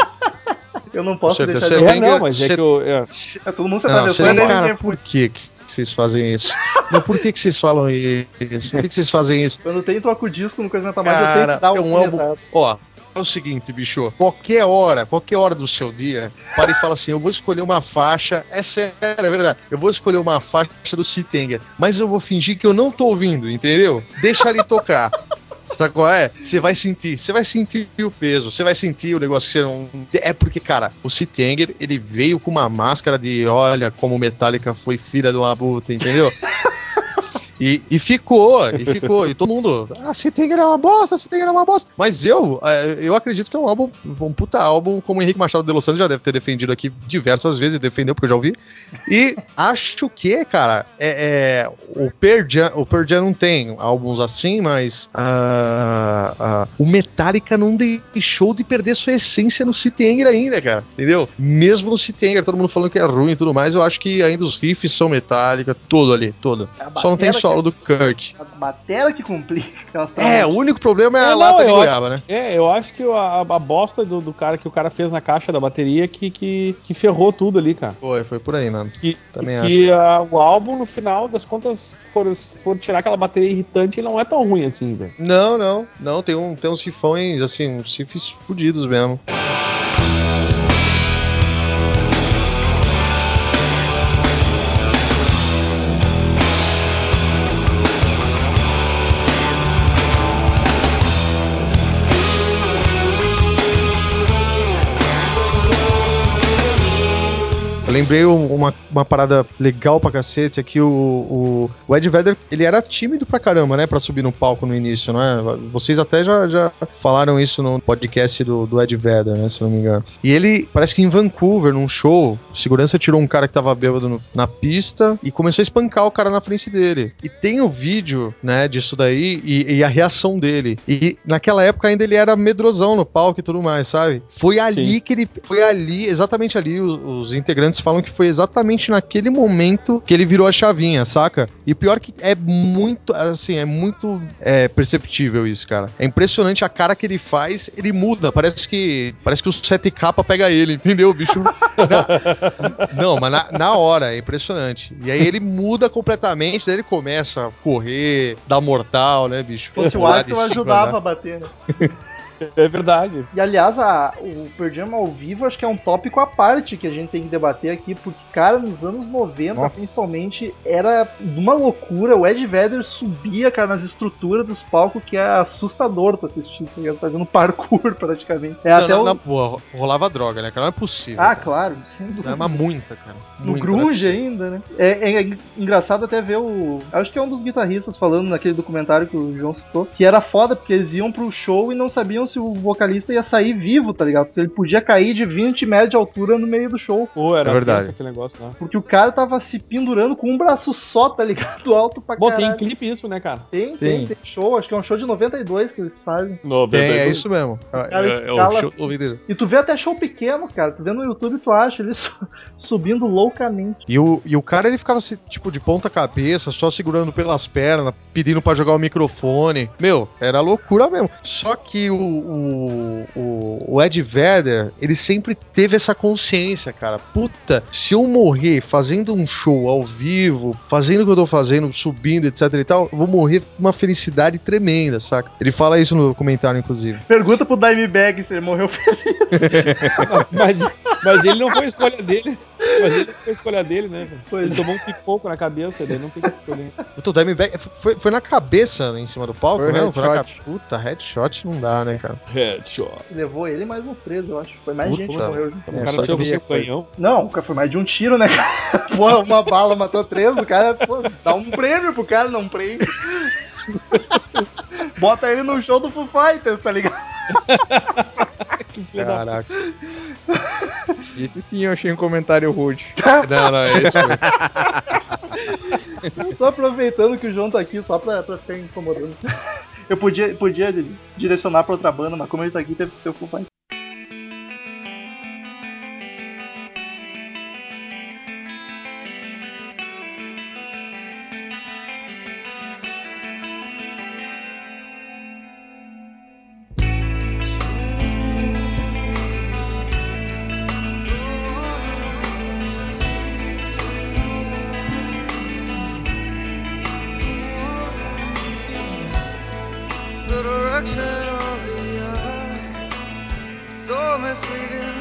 Eu não posso deixar de É, tem não, mas é que eu. é. É, Todo mundo se atravessando tem, e cara, por que que vocês fazem isso? Não, por que que vocês falam isso? Por que que vocês fazem isso? Quando tem troco disco no Coisa Metal Mind, eu tenho Cara, que dar é um um álbum. Ó, é o seguinte, bicho. Qualquer hora, qualquer hora do seu dia, para e fala assim: eu vou escolher uma faixa. É sério, é verdade. Eu vou escolher uma faixa do Citenga, mas eu vou fingir que eu não tô ouvindo, entendeu? Deixa ele tocar. Sabe qual é? Você vai sentir, você vai sentir o peso, você vai sentir o negócio que você não. É porque, cara, o Citenger, ele veio com uma máscara de olha como Metallica foi filha de uma puta, entendeu? E, e ficou, e ficou, e todo mundo, ah, Citenger é uma bosta, Citenger é uma bosta. Mas eu, eh, eu acredito que é um álbum, um puta álbum, como o Henrique Machado de Los Santos já deve ter defendido aqui diversas vezes, defendeu porque eu já ouvi. E acho que, cara, é, é, o Pearl Jam, o Pearl Jam não tem álbuns assim, mas ah, ah, o Metallica não deixou de perder sua essência no Citenger ainda, cara, entendeu? Mesmo no Citenger, todo mundo falando que é ruim e tudo mais, eu acho que ainda os riffs são Metallica, todo ali, todo. Só não tem solo do Kurt. A batera que complica. É, o único problema é a É, lata de eu goiaba, acho, né? É, eu acho que a, a bosta do, do cara que o cara fez na caixa da bateria que, que, que ferrou tudo ali, cara. Foi, foi por aí, mano. Que, Também que ah, o álbum, no final das contas, se for, for tirar aquela bateria irritante, ele não é tão ruim assim, velho. Não, não, não, tem, um, tem uns sifões, assim, uns sifes fudidos mesmo. Eu lembrei um- uma, uma parada legal pra cacete, é que o, o, o Ed Vedder, ele era tímido pra caramba, né, pra subir no palco no início, não é? Vocês até já, já falaram isso no podcast do, do Ed Vedder, né, se não me engano. E ele, parece que em Vancouver, num show, segurança tirou um cara que tava bêbado no- na pista e começou a espancar o cara na frente dele. E tem o vídeo, né, disso daí e, e a reação dele. E naquela época ainda ele era medrosão no palco e tudo mais, sabe? Foi ali Sim. que ele. Foi ali, exatamente ali, os, os integrantes falam que foi exatamente naquele momento que ele virou a chavinha, saca? E pior que é muito, assim, é muito é, perceptível isso, cara. É impressionante a cara que ele faz, ele muda. Parece que. Parece que o 7K pega ele, entendeu, bicho? Na- não, mas na, na hora, é impressionante. E aí ele muda completamente, daí ele começa a correr, dar mortal, né, bicho? Se fosse o cima, ajudava né? a bater, né? É verdade. E aliás, a- o Pearl Jam ao vivo acho que é um tópico à parte que a gente tem que debater aqui, porque, cara, nos anos 90, Nossa. principalmente, era uma loucura. O Ed Vedder subia, cara, nas estruturas dos palcos que é assustador pra assistir, tá ligado? Fazendo parkour praticamente. É Não, até não, o... não, pô, rolava droga, né, cara? Não é possível. Ah, cara. claro, sem Não, dúvida. mas muita, cara. No Muita, grunge né? ainda, né? É, é engraçado até ver o. Acho que é um dos guitarristas falando naquele documentário que o João citou. Que era foda, porque eles iam pro show e não sabiam se o vocalista ia sair vivo, tá ligado? Porque ele podia cair de 20 metros de altura no meio do show. Pô, era É verdade. aquele negócio lá. Porque o cara tava se pendurando com um braço só, tá ligado? Alto pra Bom, caralho. tem clipe isso, né, cara? Tem, tem, Tem. tem show. Acho que é um show de 92 que eles fazem. Tem, é isso mesmo. Cara, é, é escala- o show. E tu vê até show pequeno, cara. Tu vê no YouTube tu acha ele su- subindo loucamente. E o, e o cara, ele ficava, assim, tipo, de ponta cabeça, só segurando pelas pernas, pedindo pra jogar o microfone. Meu, era loucura mesmo. Só que o, o, o, o Ed Vedder, ele sempre teve essa consciência, cara. Puta, se eu morrer fazendo um show ao vivo, fazendo o que eu tô fazendo, subindo, etc e tal, eu vou morrer com uma felicidade tremenda, saca? Ele fala isso no comentário, inclusive. Pergunta pro Dimebag se ele morreu feliz. Mas, mas ele não foi escolha dele. Mas ele foi a escolha dele, né? Pois Ele é. tomou um pipoco na cabeça, daí não tem que escolher. Puta, o Dimebag foi, foi na cabeça em cima do palco, Foi né? Foi na headshot. ca- Puta, headshot não dá, né, cara? Headshot. Levou ele mais uns três, eu acho. Foi mais Puta. gente que morreu. junto. O É, cara seu coisa. canhão. Não, foi mais de um tiro, né, cara? Pô, uma bala matou três, o cara, pô, dá um prêmio pro cara, não prende. Bota ele no show do Foo Fighters, tá ligado? Que filho da Caraca. Esse sim eu achei um comentário rude. Não, não, esse foi. Tô aproveitando que o João tá aqui só pra, pra ficar incomodando. Eu podia, podia direcionar pra outra banda, mas como ele tá aqui, teve que ser o Foo Fighters. The direction of the eye, so misleading.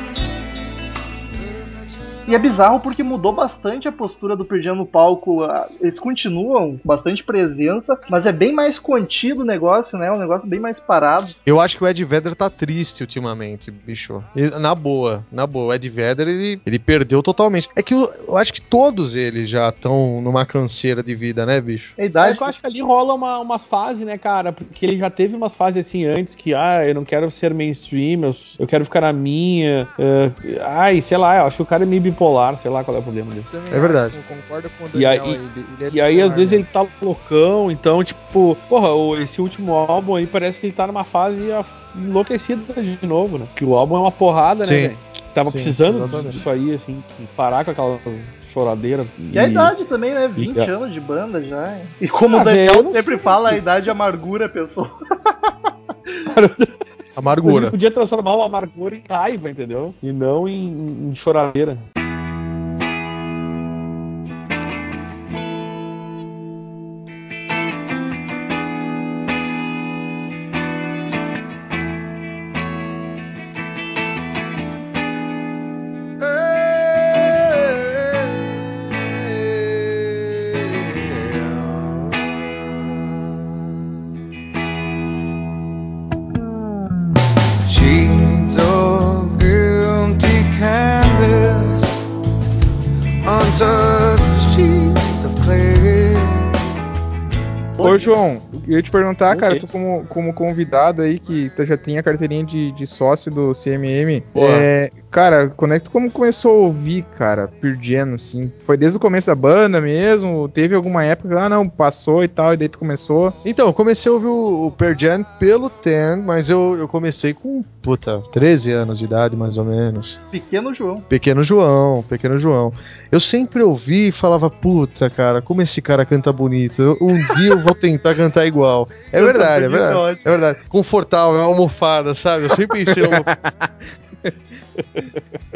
E é bizarro porque mudou bastante a postura do Jam no palco. Ah, Eles continuam com bastante presença, mas é bem mais contido o negócio, né? Um negócio bem mais parado. Eu acho que o Ed Vedder tá triste ultimamente, bicho. Ele- na boa, na boa. O Ed Vedder, ele, ele perdeu totalmente. É que eu, eu acho que todos eles já estão numa canseira de vida, né, bicho? É a É idade. que eu acho que ali rola uma- umas fases, né, cara? Porque ele já teve umas fases assim antes que, ah, eu não quero ser mainstream, eu, eu quero ficar na minha. eh, ai, sei lá, eu acho que o cara é meio bipolar, sei lá qual é o problema dele. Também É verdade. concordo com o E aí- Daniel. ele- ele é E aí, às vezes, né? ele tá loucão, então, tipo, porra, o- esse último álbum aí parece que ele tá numa fase enlouquecida de novo, né? Que o álbum é uma porrada, né, Sim. velho? Que Tava Sim, precisando exatamente. disso aí, assim, parar com aquelas choradeiras. E a idade também, né? 20 e- anos de banda já. E como Ah, o Daniel sempre sei. fala, a idade amargura a pessoa. Amargura. podia transformar uma amargura em raiva, entendeu? E não em, em choradeira. João, eu ia te perguntar, Ok. cara, tu como, como convidado aí, que tu já tem a carteirinha de, de sócio do CMM, é, cara, quando é que tu como começou a ouvir, cara, Pearl assim? Foi desde o começo da banda mesmo? Teve alguma época, que, ah, não, passou e tal, e daí tu começou? Então, eu comecei a ouvir o, o Pearl Jam pelo Ten, mas eu, eu comecei com, puta, 13 anos de idade, mais ou menos. Pequeno João. Pequeno João, Pequeno João. Eu sempre ouvi e falava, puta, cara, como esse cara canta bonito. Eu- um dia eu vou tentar cantar igual. É verdade, é verdade. É verdade. Confortável, é uma almofada, sabe? Eu sempre pensei uma...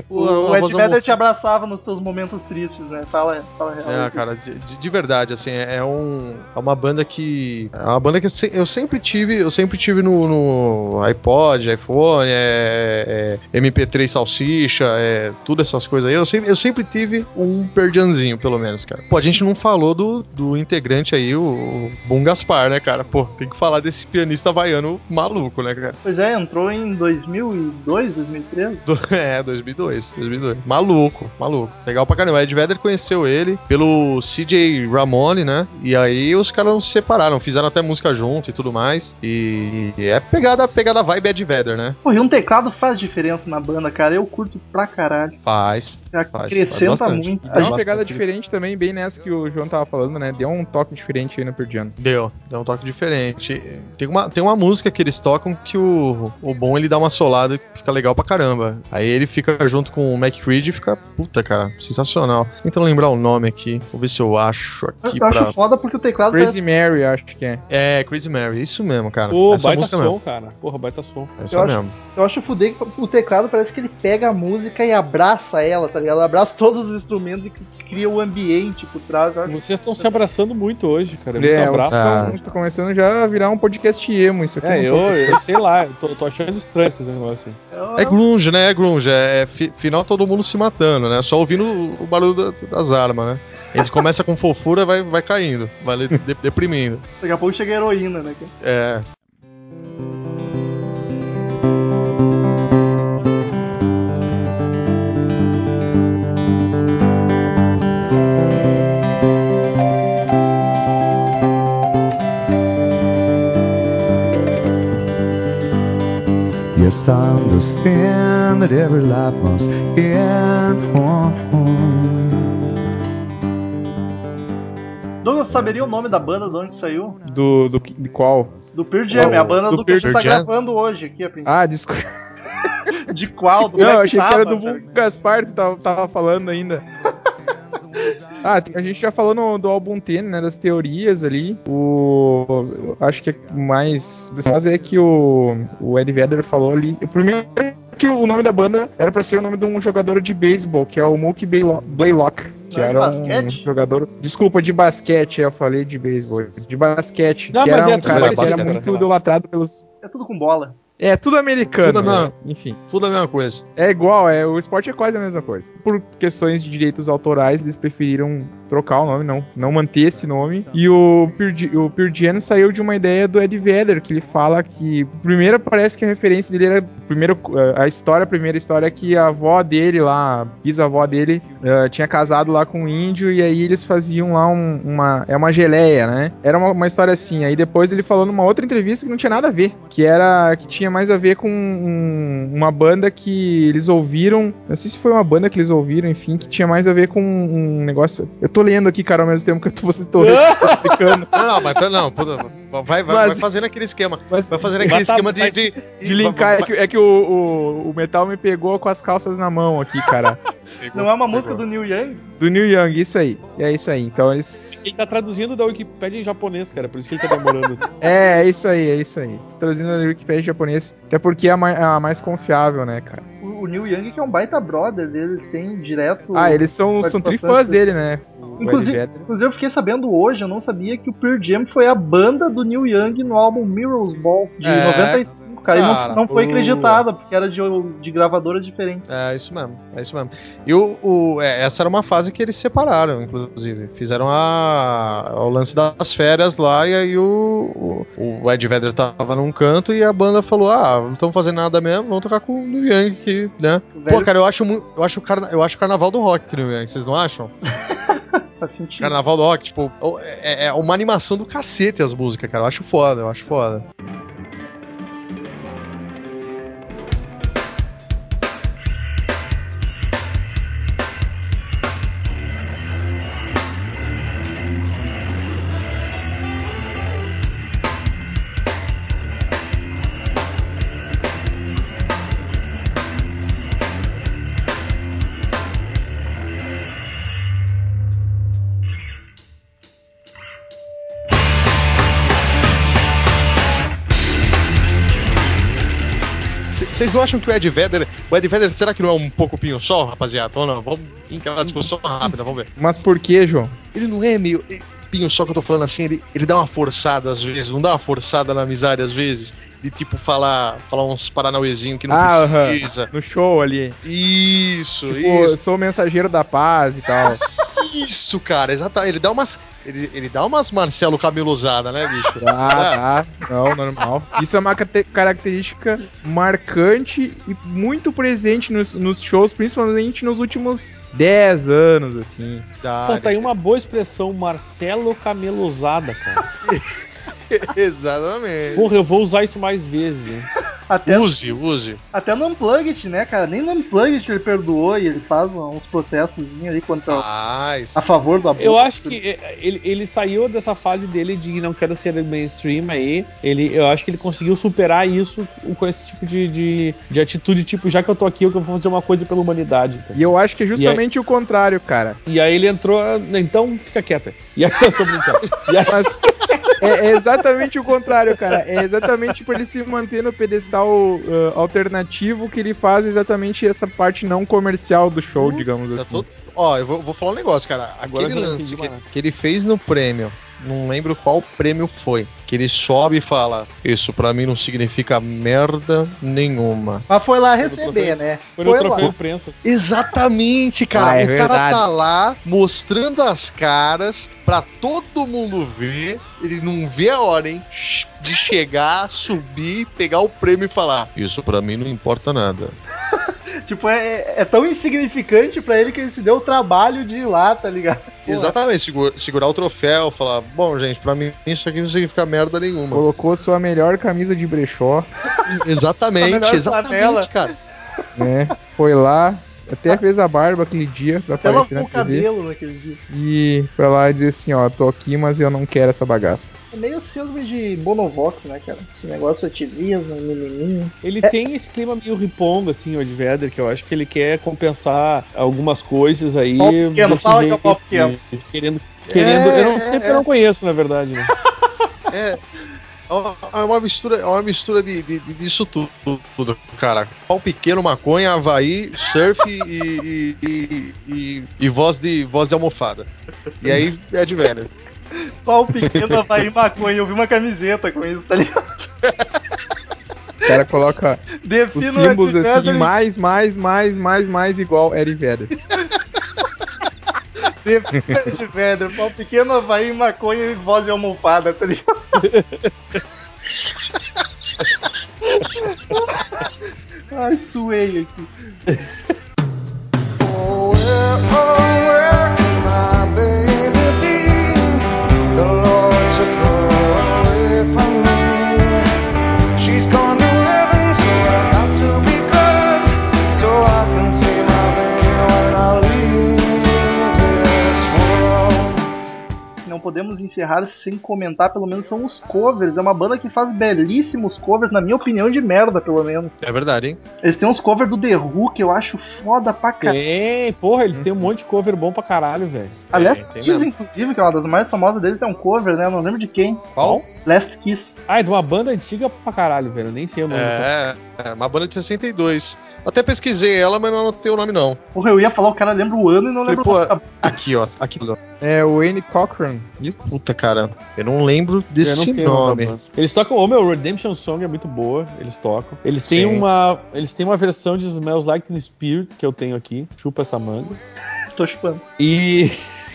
O, o Ed Vedder te abraçava nos teus momentos tristes, né? Fala, fala real. É, cara, de, de- de verdade, assim, é, é um, é uma banda que. É uma banda que eu, se- eu sempre tive, eu sempre tive no, no iPod, iPhone, é, é, MP3 salsicha, é, tudo essas coisas aí. Eu sempre, eu sempre tive um Perdianzinho, pelo menos, cara. Pô, a gente não falou do, do integrante aí, o, o Gaspar, né, cara? Pô, tem que falar desse pianista havaiano maluco, né, cara? Pois é, entrou em 2002, 2003. Do- é, 2002, 2002. Maluco, maluco. Legal pra caramba. O Ed Vedder conheceu ele pelo CJ Ramone, né? E aí os caras não se separaram, fizeram até música junto e tudo mais. E é pegada, pegada vibe Ed Vedder, né? Pô, e um teclado faz diferença na banda, cara. Eu curto pra caralho. Faz. Faz, acrescenta faz muito. E deu uma pegada diferente também, bem nessa que o João tava falando, né? Deu um toque diferente aí no Jam. Deu, deu um toque diferente. Tem uma, tem uma música que eles tocam que o, o bom ele dá uma solada que fica legal pra caramba. Aí ele fica junto com o Mac Creed e fica, puta, cara, sensacional. Tentando lembrar o nome aqui. Vou ver se eu acho aqui Eu acho pra. foda porque o teclado Crazy Mary, acho que é. É, Crazy Mary, isso mesmo, cara. Pô, Essa baita música som, mesmo. cara. Porra, baita som. Essa Eu acho- mesmo. Eu acho fuder que o teclado parece que ele pega a música e abraça ela, tá ligado? Abraça todos os instrumentos e cria o ambiente por trás. Vocês estão se abraçando muito hoje, cara. É muito É, abraço. tão, tá começando já a virar um podcast emo, isso aqui. É, não eu, eu sei lá, eu tô, tô achando estranho esses negócios aí. É grunge, né? É grunge. É fi- final todo mundo se matando, né? Só ouvindo o, o barulho da- das armas, né? Eles começam com fofura vai, vai caindo, vai de- de- deprimindo. Daqui a pouco chega a heroína, né? É. Yes, I understand that every life must end. Oh, Douglas, saberia o nome da banda de onde saiu? Do, do, de qual? Do Pearl Jam, é a banda Do do, que a gente tá gravando hoje aqui, a princípio. Ah, desculpa. De qual? Do Não, eu Black achei que era do Gaspar que tava, tava falando ainda. Ah, a gente já falou no, do álbum Ten, né, das teorias ali. O, acho que é mais caso é que o, o Ed Vedder falou ali. O primeiro que o nome da banda era pra ser o nome de um jogador de beisebol, que é o Mookie Blaylo- Blaylock. Que Não é era um basquete? jogador. Desculpa, de basquete, eu falei de beisebol. De basquete. Não, que mas era é um cara que era né? muito idolatrado pelos. É tudo com bola. É, tudo americano. Tudo na- né? Enfim. Tudo a mesma coisa. É igual, é, o esporte é quase a mesma coisa. Por questões de direitos autorais, eles preferiram trocar o nome, não, não manter esse nome. E o Pearl, o Jam saiu de uma ideia do Ed Vedder, que ele fala que. Primeiro parece que a referência dele era. Primeiro, eh, a história, a primeira história é que a avó dele lá, a bisavó dele, eh, tinha casado lá com um índio, e aí eles faziam lá um- uma. É uma geleia, né? Era uma, uma história assim. Aí depois ele falou numa outra entrevista que não tinha nada a ver. Que era. que tinha mais a ver com um- uma banda que eles ouviram. Não sei se foi uma banda que eles ouviram, enfim, que tinha mais a ver com um negócio. Eu tô lendo aqui, cara, ao mesmo tempo que eu tô, você tô explicando. Não, não, mas tá- não, puta, vai, vai, Mas- vai fazendo aquele esquema. Mas Vai fazendo aquele tá- esquema de. vai- De, de linkar, é que, é que o, o, o metal me pegou com as calças na mão aqui, cara. Não é uma música do Neil Young? Do Neil Young, isso aí. É isso aí. Então eles. Ele tá traduzindo da Wikipedia em japonês, cara, por isso que ele tá demorando. É, é isso aí, é isso aí. Tô traduzindo na Wikipedia em japonês, até porque é a mais, a mais confiável, né, cara? O, o Neil Young, que é um baita brother deles, tem direto. Ah, eles são, são trifãs de- dele, né? Inclusive, inclusive, eu fiquei sabendo hoje, eu não sabia que o Pearl Jam foi a banda do Neil Young no álbum Mirror's Ball de É, 95, cara. E cara, não, não foi acreditada, porque era de, de gravadora diferente. É isso mesmo, é isso mesmo. E o, o- é, essa era uma fase que eles separaram, inclusive. Fizeram a, o lance das férias lá, e aí o, o, o Ed Vedder tava num canto e a banda falou: Ah, não estamos fazendo nada mesmo, vamos tocar com o Neil Young aqui, né? O Pô, velho cara, eu acho, eu acho, o carna, eu acho o carnaval do rock, Neil Young, vocês não acham? faz sentido. Carnaval do rock, tipo, é, é uma animação do cacete as músicas, cara. Eu acho foda, eu acho foda. Vocês não acham que o Ed Vedder. O Ed Vedder, será que não é um pouco pinho-sol, rapaziada? Ou não? Vamos. Aquela discussão rápida, vamos ver. Mas por que, João? Ele não é meio. Pinho-sol que eu tô falando assim, ele, ele dá uma forçada às vezes, não dá uma forçada na amizade às vezes? De tipo falar, falar uns paranauezinhos que não Ah, precisa. No show ali. Isso, Tipo, eu isso. sou o mensageiro da paz e tal. Isso, cara, exatamente. Ele dá umas. Ele, ele dá umas Marcelo cabelosada, né, bicho? Ah, tá. Não, normal. Isso é uma característica marcante e muito presente nos, nos shows, principalmente nos últimos 10 anos, assim. Dá, Pô, tá aí uma boa expressão, Marcelo Camelosada, cara. Exatamente. Porra, eu vou usar isso mais vezes, hein? Até, Use, use. até no Unplugged, né, cara? Nem no Unplugged ele perdoou e ele faz uns protestos ali contra, Ah, isso. a favor do aborto. Eu acho que eh, ele, ele saiu dessa fase dele de não quero ser mainstream aí. Ele, eu acho que ele conseguiu superar isso com esse tipo de, de, de atitude, tipo, já que eu tô aqui, eu vou fazer uma coisa pela humanidade. entendeu? E eu acho que é justamente o contrário, cara. E aí ele entrou, então fica quieto. E aí eu tô brincando. E aí, Mas é, é exatamente o contrário, cara. É exatamente por ele se manter no pedestal uh, alternativo que ele faz exatamente essa parte não comercial do show, digamos Tá assim. todo- Ó, eu vou, vou falar um negócio, cara. Agora Aquele lance que, que ele fez no prêmio não lembro qual prêmio foi, que ele sobe e fala: Isso pra mim não significa merda nenhuma. Mas foi lá no receber, troféu. né? Foi no lá. troféu de imprensa. Exatamente, cara. Ah, é o cara verdade. tá lá mostrando as caras pra todo mundo ver. Ele não vê a hora, hein? De chegar, subir, pegar o prêmio e falar: Isso pra mim não importa nada. Tipo, é, é tão insignificante pra ele que ele se deu o trabalho de ir lá, tá ligado? Porra. Exatamente, segura- segurar o troféu, falar: Bom, gente, pra mim isso aqui não significa merda nenhuma. Colocou sua melhor camisa de brechó, Exatamente, exatamente, flanela. cara. né? Foi lá, até fez a barba aquele dia pra Até aparecer na TV. cabelo naquele dia. E pra lá dizer assim, ó, tô aqui, mas eu não quero essa bagaça. É meio síndrome de Bonovox, né, cara? Esse negócio ativismo, menininho. Ele tem esse clima meio riponga, assim, o Ed Vedder, que eu acho que ele quer compensar algumas coisas aí. Pau pequeno, fala que é pau pequeno. Querendo. querendo eu não sei porque eu não conheço, na verdade, né? É. É uma- É uma mistura, é uma mistura de, de- de- disso tudo, tudo, cara. Pau pequeno, maconha, Havaí, surf e, e, e, e- e voz, de, voz de almofada. E aí é de velho. Pau pequeno, vai maconha. Eu vi uma camiseta com isso, tá ligado? O cara coloca os Defino o símbolos assim, mais, mais, mais, mais, mais igual Ed Vedder. Ed Vedder. Pau pequeno, Havaí, maconha e voz de almofada, tá ligado? Ai, suei aqui. She's podemos encerrar sem comentar, pelo menos são os covers. É uma banda que faz belíssimos covers, na minha opinião, de merda, pelo menos. É verdade, hein? Eles têm uns covers do The Who que eu acho foda pra caralho. Tem, porra, eles têm um monte de cover bom pra caralho, velho. Aliás, tem Kiss, mesmo. inclusive, que é uma das mais famosas deles, é um cover, né? Eu não lembro de quem. Qual? Last Kiss. Ah, é de uma banda antiga pra caralho, velho. Eu nem sei o nome dessa. É, é uma banda de 62. Até pesquisei ela, mas não tem o nome não. Porra, eu ia falar, o cara lembra o ano e não lembra pô, o nome. aqui ó, aqui ó. É o Wayne Cochran. Isso. Puta cara, eu não lembro não desse tenho o nome. Eles tocam, o meu Redemption Song é muito boa, eles tocam. Eles têm Sim. uma, eles têm uma versão de Smells Like Teen Spirit que eu tenho aqui, chupa essa manga. Tô chupando. E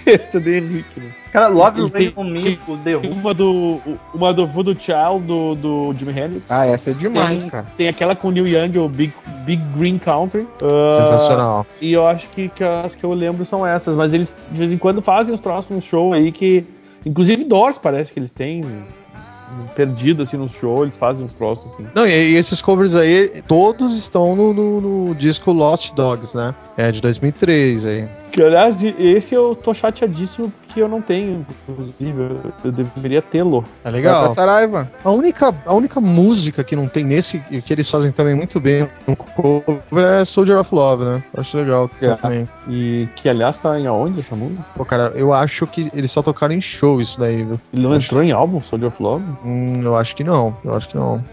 esse é de Henrique, né? Cara, Love Eles Rain têm- on Me, o The Who. Uma do uma do Voodoo Child do, do Jimi Hendrix. Ah, essa é demais, tem, cara. tem aquela com o Neil Young, o Big, Big Green Country. Ah, Sensacional. E eu acho que, que as que eu lembro são essas, mas eles de vez em quando fazem uns troços num show aí que. Inclusive Doors parece que eles têm perdido assim no show, eles fazem uns troços assim. Não, e, e esses covers aí, todos estão no, no- no disco Lost Dogs, né? É de 2003 aí. Que aliás, esse eu tô chateadíssimo porque eu não tenho, inclusive, eu, eu deveria tê-lo. É Vai legal. pra Saraiva. A única, a única música que não tem nesse, e que eles fazem também muito bem no cover é Soldier of Love, né? Acho legal É. também. E que aliás tá em aonde essa música? Pô, cara, eu acho que eles só tocaram em show isso daí, viu? Ele não entrou em álbum, Soldier of Love? Hum, eu acho que não, eu acho que não.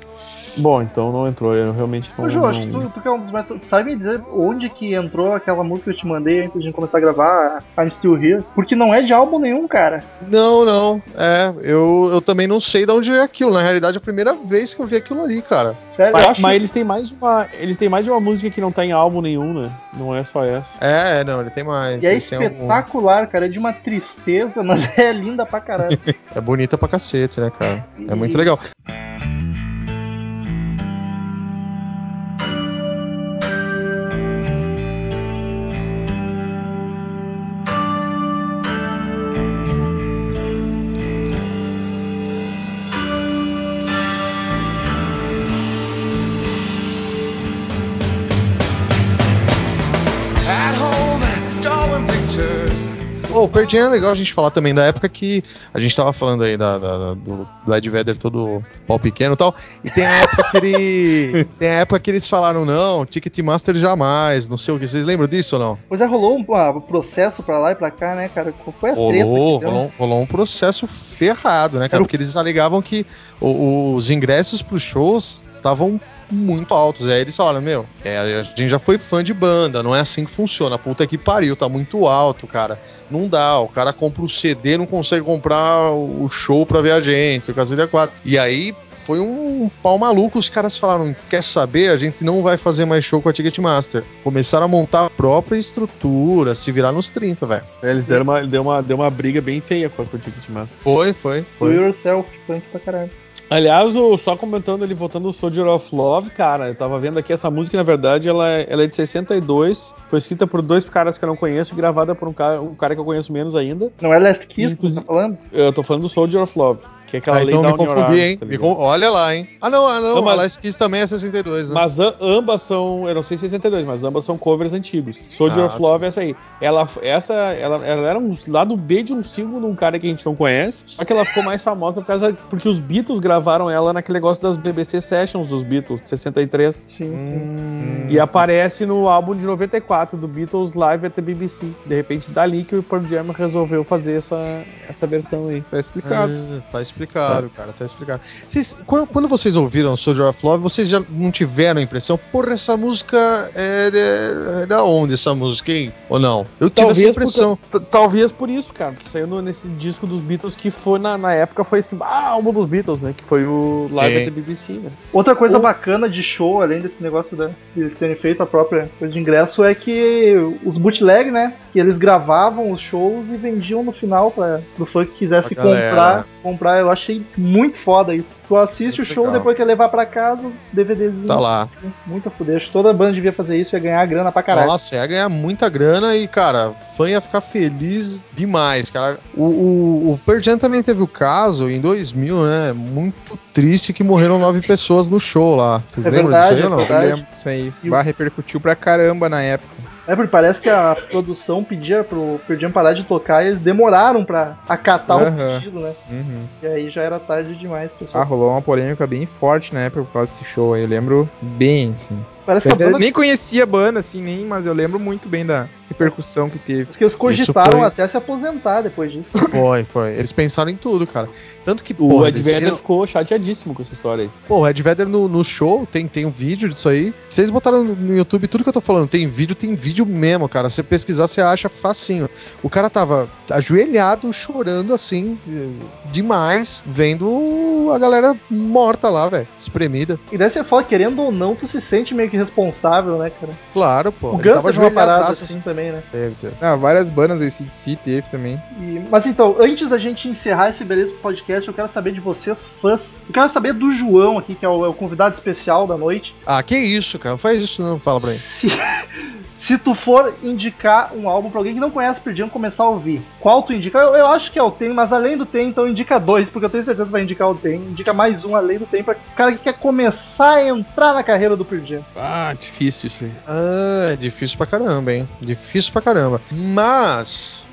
Bom, então não entrou, eu realmente não. Ô, Jô, acho que não- tu, tu que é um dos mais. Sabe me dizer onde que entrou aquela música que eu te mandei antes de começar a gravar, I'm Still Here? Porque não é de álbum nenhum, cara. Não, não. É, eu, eu também não sei de onde veio aquilo. Na realidade, é a primeira vez que eu vi aquilo ali, cara. Sério, Mas, eu acho mas eles têm mais uma. Eles têm mais de uma música que não tá em álbum nenhum, né? Não é só essa. É, não, ele tem mais. E é algum- espetacular, cara. É de uma tristeza, mas é linda pra caralho. É bonita pra cacete, né, cara? É muito legal. O Pearl Jam é legal a gente falar também da época que a gente tava falando aí da, da- do, do Ed Vedder todo pau pequeno e tal. E tem a época que ele. tem a época que eles falaram, não, Ticketmaster jamais, não sei o que. Vocês lembram disso ou não? Pois é, rolou um ah, processo pra lá e pra cá, né, cara? Qual foi a treta? Rolou, que deu? rolou, rolou um processo ferrado, né, cara? Porque eles alegavam que o- os ingressos pros shows estavam muito altos. Aí eles falaram, meu, é, a gente já foi fã de banda, não é assim que funciona. Puta que pariu, tá muito alto, cara. Não dá, o cara compra o CD, não consegue comprar o show pra ver a gente, o Casilha 4. E aí foi um, pau maluco, os caras falaram, quer saber, a gente não vai fazer mais show com a Ticketmaster. Começaram a montar a própria estrutura, se virar nos 30, velho. É, Eles deram uma, deu uma, deu uma briga bem feia com a o Ticketmaster. Foi, foi, Do foi. yourself, punk pra caralho. Aliás, o, só comentando ele voltando o Soldier of Love, cara, eu tava vendo aqui essa música, na verdade, ela, é- ela é de 62, foi escrita por dois caras que eu não conheço e gravada por um cara, um cara que eu conheço menos ainda. Não é Last Kiss que você tá falando? Eu tô falando do Soldier of Love, que é aquela Ah, Lay então me Down Your confundi, Arms, hein? tá Me Olha lá, hein? Ah, não, ah, não. Não, mas- A Last Kiss também é 62, né? Mas ambas são, eu não sei se é 62, mas ambas são covers antigos. Soldier Ah, of Love é essa aí. Ela, essa, ela, ela era um lado B de um single de um cara que a gente não conhece. Só que ela ficou mais famosa por causa, porque os Beatles gravaram ela naquele negócio das BBC Sessions dos Beatles, de 63. Sim, sim. Hum, E aparece no álbum de 94 do Beatles Live at the BBC. De repente, dali que o Pearl Jam resolveu fazer essa, essa versão aí. Tá explicado. Ah, tá explicado, cara, tá explicado. Vocês, quando, quando vocês ouviram Soldier of Love, vocês já não tiveram a impressão, porra, essa música é, é da onde essa música, hein? Ou não? Eu tive essa impressão. Por, talvez por isso, cara, porque saiu no- nesse disco dos Beatles que foi na, na época foi assim, ah, álbum dos Beatles, né? Que foi o Live Sim. at the BBC, né? Outra coisa O- bacana de show, além desse negócio da, de eles terem feito a própria coisa de ingresso, é que os bootleg, né? Que eles gravavam os shows e vendiam no final para o fã que quisesse comprar. Comprar, eu achei muito foda isso. Tu assiste Muito o show, legal. depois quer levar pra casa, DVDzinho. Tá lá. Muito a fuder. Acho que toda banda devia fazer isso, ia ganhar grana pra caralho. Nossa, ia ganhar muita grana e, cara, fã ia ficar feliz demais, cara. O, o, o Pearl Jam também teve o caso, em 2000, né? Muito triste que morreram nove pessoas no show lá. Vocês É lembram verdade, disso aí ou é não? Eu verdade. lembro disso aí. E o- repercutiu pra caramba na época. É, porque parece que a produção pedia pro Pearl parar de tocar e eles demoraram pra acatar Aham. o pedido, né? Uhum. E aí já era tarde demais, Ah, pessoal. rolou uma polêmica bem forte na época por causa desse show aí. Eu lembro bem, assim. Parece que banda nem conhecia a banda, assim, nem, mas eu lembro muito bem da repercussão que teve. Diz que eles cogitaram foi- até se aposentar depois disso. Foi, foi. Eles pensaram em tudo, cara. Tanto que, O porra, Ed Vedder viram- ficou chateadíssimo com essa história aí. Pô, o Ed Vedder no, no show, tem, tem um vídeo disso aí. Vocês botaram no- YouTube tudo que eu tô falando. Tem vídeo, tem vídeo mesmo, cara. Se você pesquisar, você acha facinho. O cara tava ajoelhado, chorando assim, demais, vendo a galera morta lá, velho. Espremida. E daí você fala, querendo ou não, tu se sente meio que responsável, né, cara? Claro, pô. o Guns tava teve uma parada assim também, né? Teve, teve. Ah, várias bandas, a ACDC teve também. E- mas então, antes da gente encerrar esse beleza podcast, eu quero saber de vocês, fãs. Eu quero saber do João aqui, que é o, é o convidado especial da noite. Ah, que isso, cara. Não faz isso não, fala pra mim. Se, se tu for indicar um álbum pra alguém que não conhece Pearl Jam começar a ouvir, qual tu indica? Eu, eu acho que é o Tem, mas além do Tem, então indica dois, porque eu tenho certeza que vai indicar o Tem. Indica mais um além do Tem, pra o cara que quer começar a entrar na carreira do Pearl Jam. Ah, difícil isso aí. Ah, é difícil pra caramba, hein? Difícil pra caramba. Mas.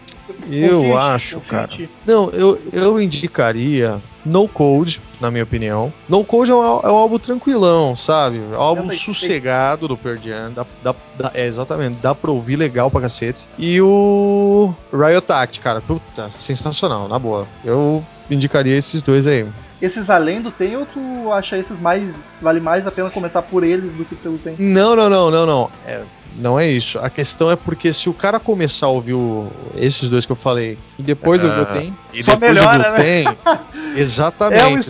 Eu acho, cara. Não, eu, eu indicaria No Code, na minha opinião. No Code é um, é um álbum tranquilão, sabe? É um álbum 76. sossegado do Pearl Jam. Dá, dá- dá- é, exatamente, dá pra ouvir legal pra cacete. E o Riot Act, cara, puta, sensacional, na boa. Eu indicaria esses dois aí. Esses além do Tem, ou tu acha esses mais. Vale mais a pena começar por eles do que pelo Tem? Não, não, não, não, não. É, não é isso. A questão é porque se o cara começar a ouvir o- esses dois que eu falei E depois eu Ah. tenho. e Só depois melhora, o né? tem, exatamente, É um exatamente,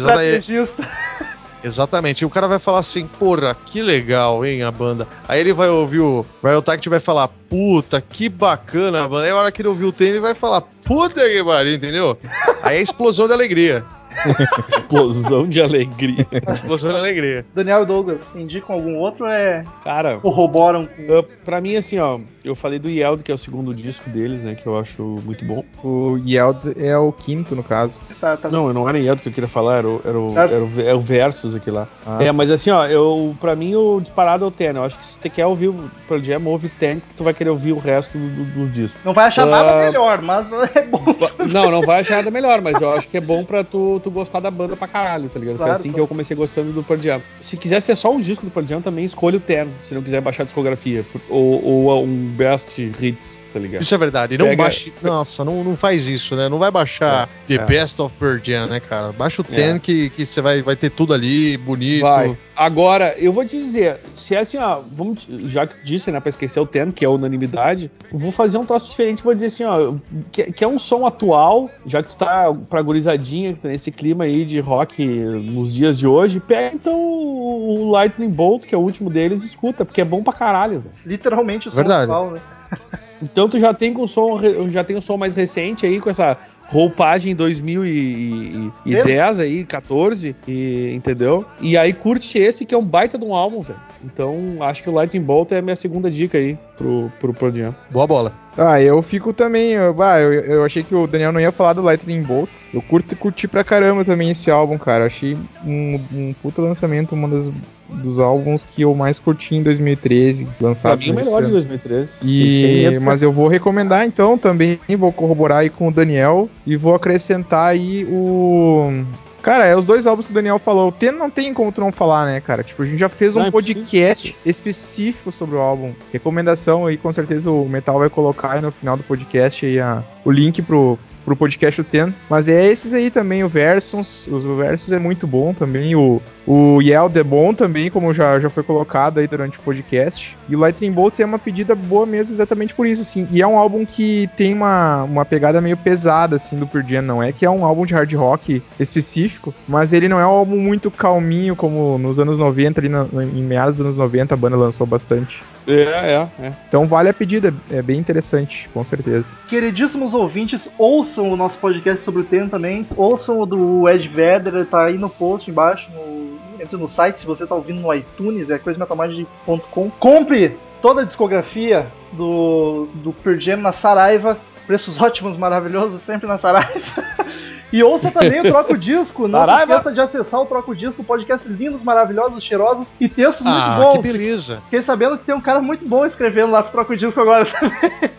estrategista. exatamente. E o cara vai falar assim, porra, que legal, hein, a banda. Aí ele vai ouvir o Riot Act e vai falar, puta, que bacana a banda. Aí a hora que ele ouvir o tem, ele vai falar, puta que pariu, entendeu? Aí é explosão de alegria. Explosão de alegria. Explosão de alegria. Daniel e Douglas, indicam algum outro ou é. Cara, corroboram com. eu- pra mim, assim, ó, eu falei do Yeld, que é o segundo disco deles, né, que eu acho muito bom. O Yeld é o quinto, no caso. Tá, tá Não, não era Yeld que eu queria falar, era o, era o, Versus. era o, é o Versus aqui lá. Ah. É, mas assim, ó, eu, pra mim o disparado é o Ten. Eu acho que se tu quer ouvir o Pearl Jam, ouve o Ten, que tu vai querer ouvir o resto do, do, do disco. Não vai achar Ah. nada melhor, mas é bom. Não, não vai achar nada melhor, mas eu acho que é bom pra tu tu, tu gostar da banda pra caralho, tá ligado? Claro, Foi assim claro. que eu comecei gostando do Pearl Jam. Se quiser ser só um disco do Pearl Jam, também escolha o Ten, se não quiser baixar a discografia. Ou, ou um Best Hits, tá ligado? Isso é verdade. Não Pega- baixe. Nossa, não, não faz isso, né? Não vai baixar The é. Best of Pearl Jam, né, cara? Baixa o É. Ten que, que você vai, vai ter tudo ali, bonito. Vai. Agora, eu vou te dizer, se é assim, ó, vamos, já que tu disse, né, pra esquecer o Ten, que é a unanimidade, eu vou fazer um troço diferente, vou dizer assim, ó, que, que é um som atual, já que tu tá pra gurizadinha, que tá nesse clima aí de rock nos dias de hoje, pega então o Lightning Bolt, que é o último deles, e escuta, porque é bom pra caralho, velho. Literalmente o som Verdade. atual, né? Então tu já tem com o som, já tem o som mais recente aí, com essa roupagem 2010 aí, 14, e, entendeu? E aí curte esse que é um baita de um álbum, velho. Então acho que o Lightning Bolt é a minha segunda dica aí pro, pro Jam. Boa bola. Ah, eu fico também. Eu, bah, eu, eu achei que o Daniel não ia falar do Lightning Bolt. Eu curto curti pra caramba também esse álbum, cara. Eu achei um, um puta lançamento, um das, dos álbuns que eu mais curti em 2013, Pra lançado mim o melhor de ano. 2013. E, medo, mas eu vou recomendar então também, vou corroborar aí com o Daniel e vou acrescentar aí o. Cara, é os dois álbuns que o Daniel falou. Tem, não tem como tu não falar, né, cara? Tipo, a gente já fez um Não, é podcast específico sobre o álbum. Recomendação aí, com certeza o Metal vai colocar aí no final do podcast aí a, o link pro, pro podcast Ten. Mas é esses aí também, o Versus. Os Versus é muito bom também. O, o Yeld é bom também, como já, já foi colocado aí durante o podcast. E o Lightning Bolt é uma pedida boa mesmo exatamente por isso, assim. E é um álbum que tem uma, uma pegada meio pesada, assim, do Pearl Jam. Não é que é um álbum de hard rock específico, mas ele não é um álbum muito calminho, como nos anos 90, ali na- em meados dos anos 90 a banda lançou bastante. É, é, é. Então vale a pedida, é bem interessante, com certeza. Queridíssimos ouvintes, ouçam o nosso podcast sobre o tema também. Ouçam o do Ed Vedder, tá aí no post embaixo. No, entre no site, se você tá ouvindo no iTunes, é coisametalmagem.com. Compre toda a discografia do, do Pearl Jam na Saraiva. Preços ótimos, maravilhosos, sempre na Saraiva. E ouça também o Troco Disco. Não se Saraiva. esqueça de acessar o Troco Disco, podcast lindos, maravilhosos, cheirosos e textos Ah, muito que bons. beleza. Fiquei sabendo que tem um cara muito bom escrevendo lá pro Troco Disco agora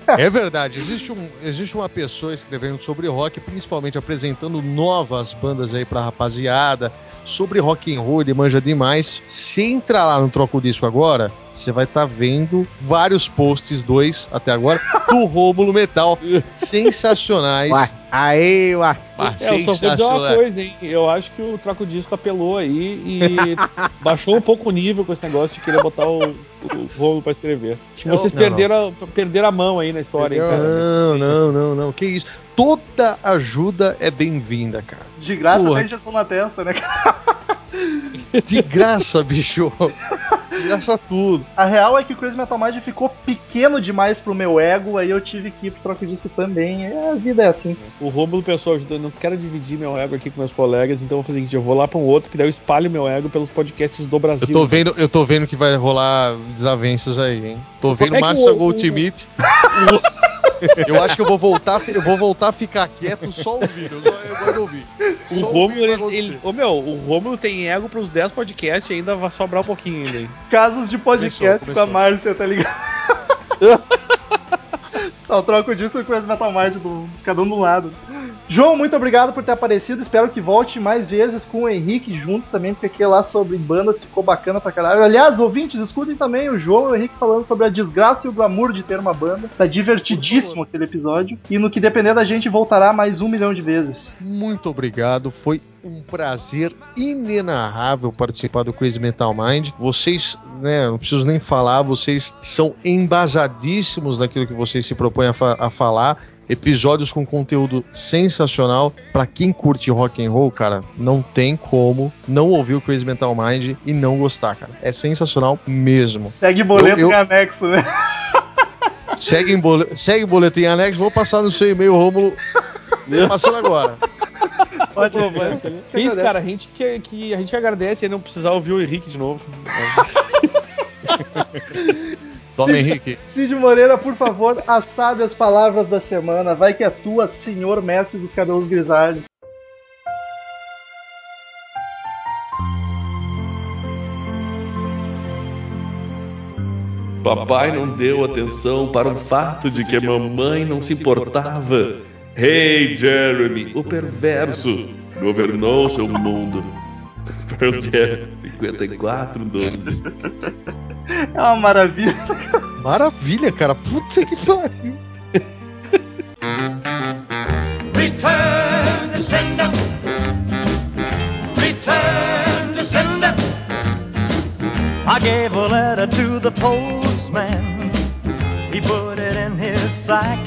É verdade, existe, um, existe uma pessoa escrevendo sobre rock, principalmente apresentando novas bandas aí pra rapaziada, sobre rock and roll, ele manja demais. Se entrar lá no Troco Disco agora, você vai estar vendo vários posts, dois até agora, do Rômulo Metal, sensacionais. Ué, aí, ué. Ah, É, eu só vou dizer uma sensacionais. coisa, hein? Eu acho que o Troco Disco apelou aí e baixou um pouco o nível com esse negócio de querer botar o, o Romulo pra escrever. Acho que vocês Não, perderam, a- perderam a mão aí na história, hein, cara? Não, não, não, não. Que isso. Toda ajuda é bem-vinda, cara. De graça, Porra. até injeção na testa, né, cara? De graça, bicho. Graça tudo. A real é que o Crazy Metal Mind ficou pequeno demais pro meu ego, aí eu tive que ir pro troco disco também. É, a vida é assim. O Romulo pensou, eu não quero dividir meu ego aqui com meus colegas, então eu vou fazer o seguinte, eu vou lá pra um outro, que daí eu espalho meu ego pelos podcasts do Brasil. Eu tô vendo, eu tô vendo que vai rolar desavenças aí, hein? Tô vendo é que Márcia o- Goldschmidt. Eu acho que eu vou voltar, eu vou voltar a ficar quieto só ouvindo. Eu, só, eu gosto de ouvir. O Só Romulo, o vai ele, ele- Ô meu, o Romulo tem ego pros 10 podcasts e ainda vai sobrar um pouquinho ainda. Casos de podcast Começou, com a começou. Márcia, tá ligado? Tá, o troco disco e o Crazy Metal Mind, do, cada um do lado. João, muito obrigado por ter aparecido. Espero que volte mais vezes com o Henrique junto também, porque aquele lá sobre bandas ficou bacana pra caralho. Aliás, ouvintes, escutem também o João e o Henrique falando sobre a desgraça e o glamour de ter uma banda. Tá divertidíssimo aquele episódio. E no que depender da gente, voltará mais um milhão de vezes. Muito obrigado. Foi um prazer inenarrável participar do Crazy Metal Mind. Vocês, né, não preciso nem falar, vocês são embasadíssimos naquilo que vocês se propõem a, fa- a falar. Episódios com conteúdo sensacional. Pra quem curte rock and roll, cara, não tem como não ouvir o Crazy Metal Mind e não gostar, cara. É sensacional mesmo. Segue boleto Eu- eu- em anexo, né? Segue, em bole... Segue boleto em anexo, vou passar no seu e-mail, Rômulo. Passando agora. Isso, cara, a gente que, que a gente agradece aí não precisar ouvir o Henrique de novo. Toma, Henrique. Cid Moreira, por favor, as sábias palavras da semana. Vai que é tua, senhor mestre dos cabelos grisalhos. Papai não deu atenção para o fato de que a mamãe não se importava. Hey, Jeremy, o perverso. governou seu mundo. Pearl Jam 54, 12. É uma maravilha. Maravilha, cara. Puta que pariu. Return to sender. Return to sender. I gave a letter to the postman. He put it in his sack.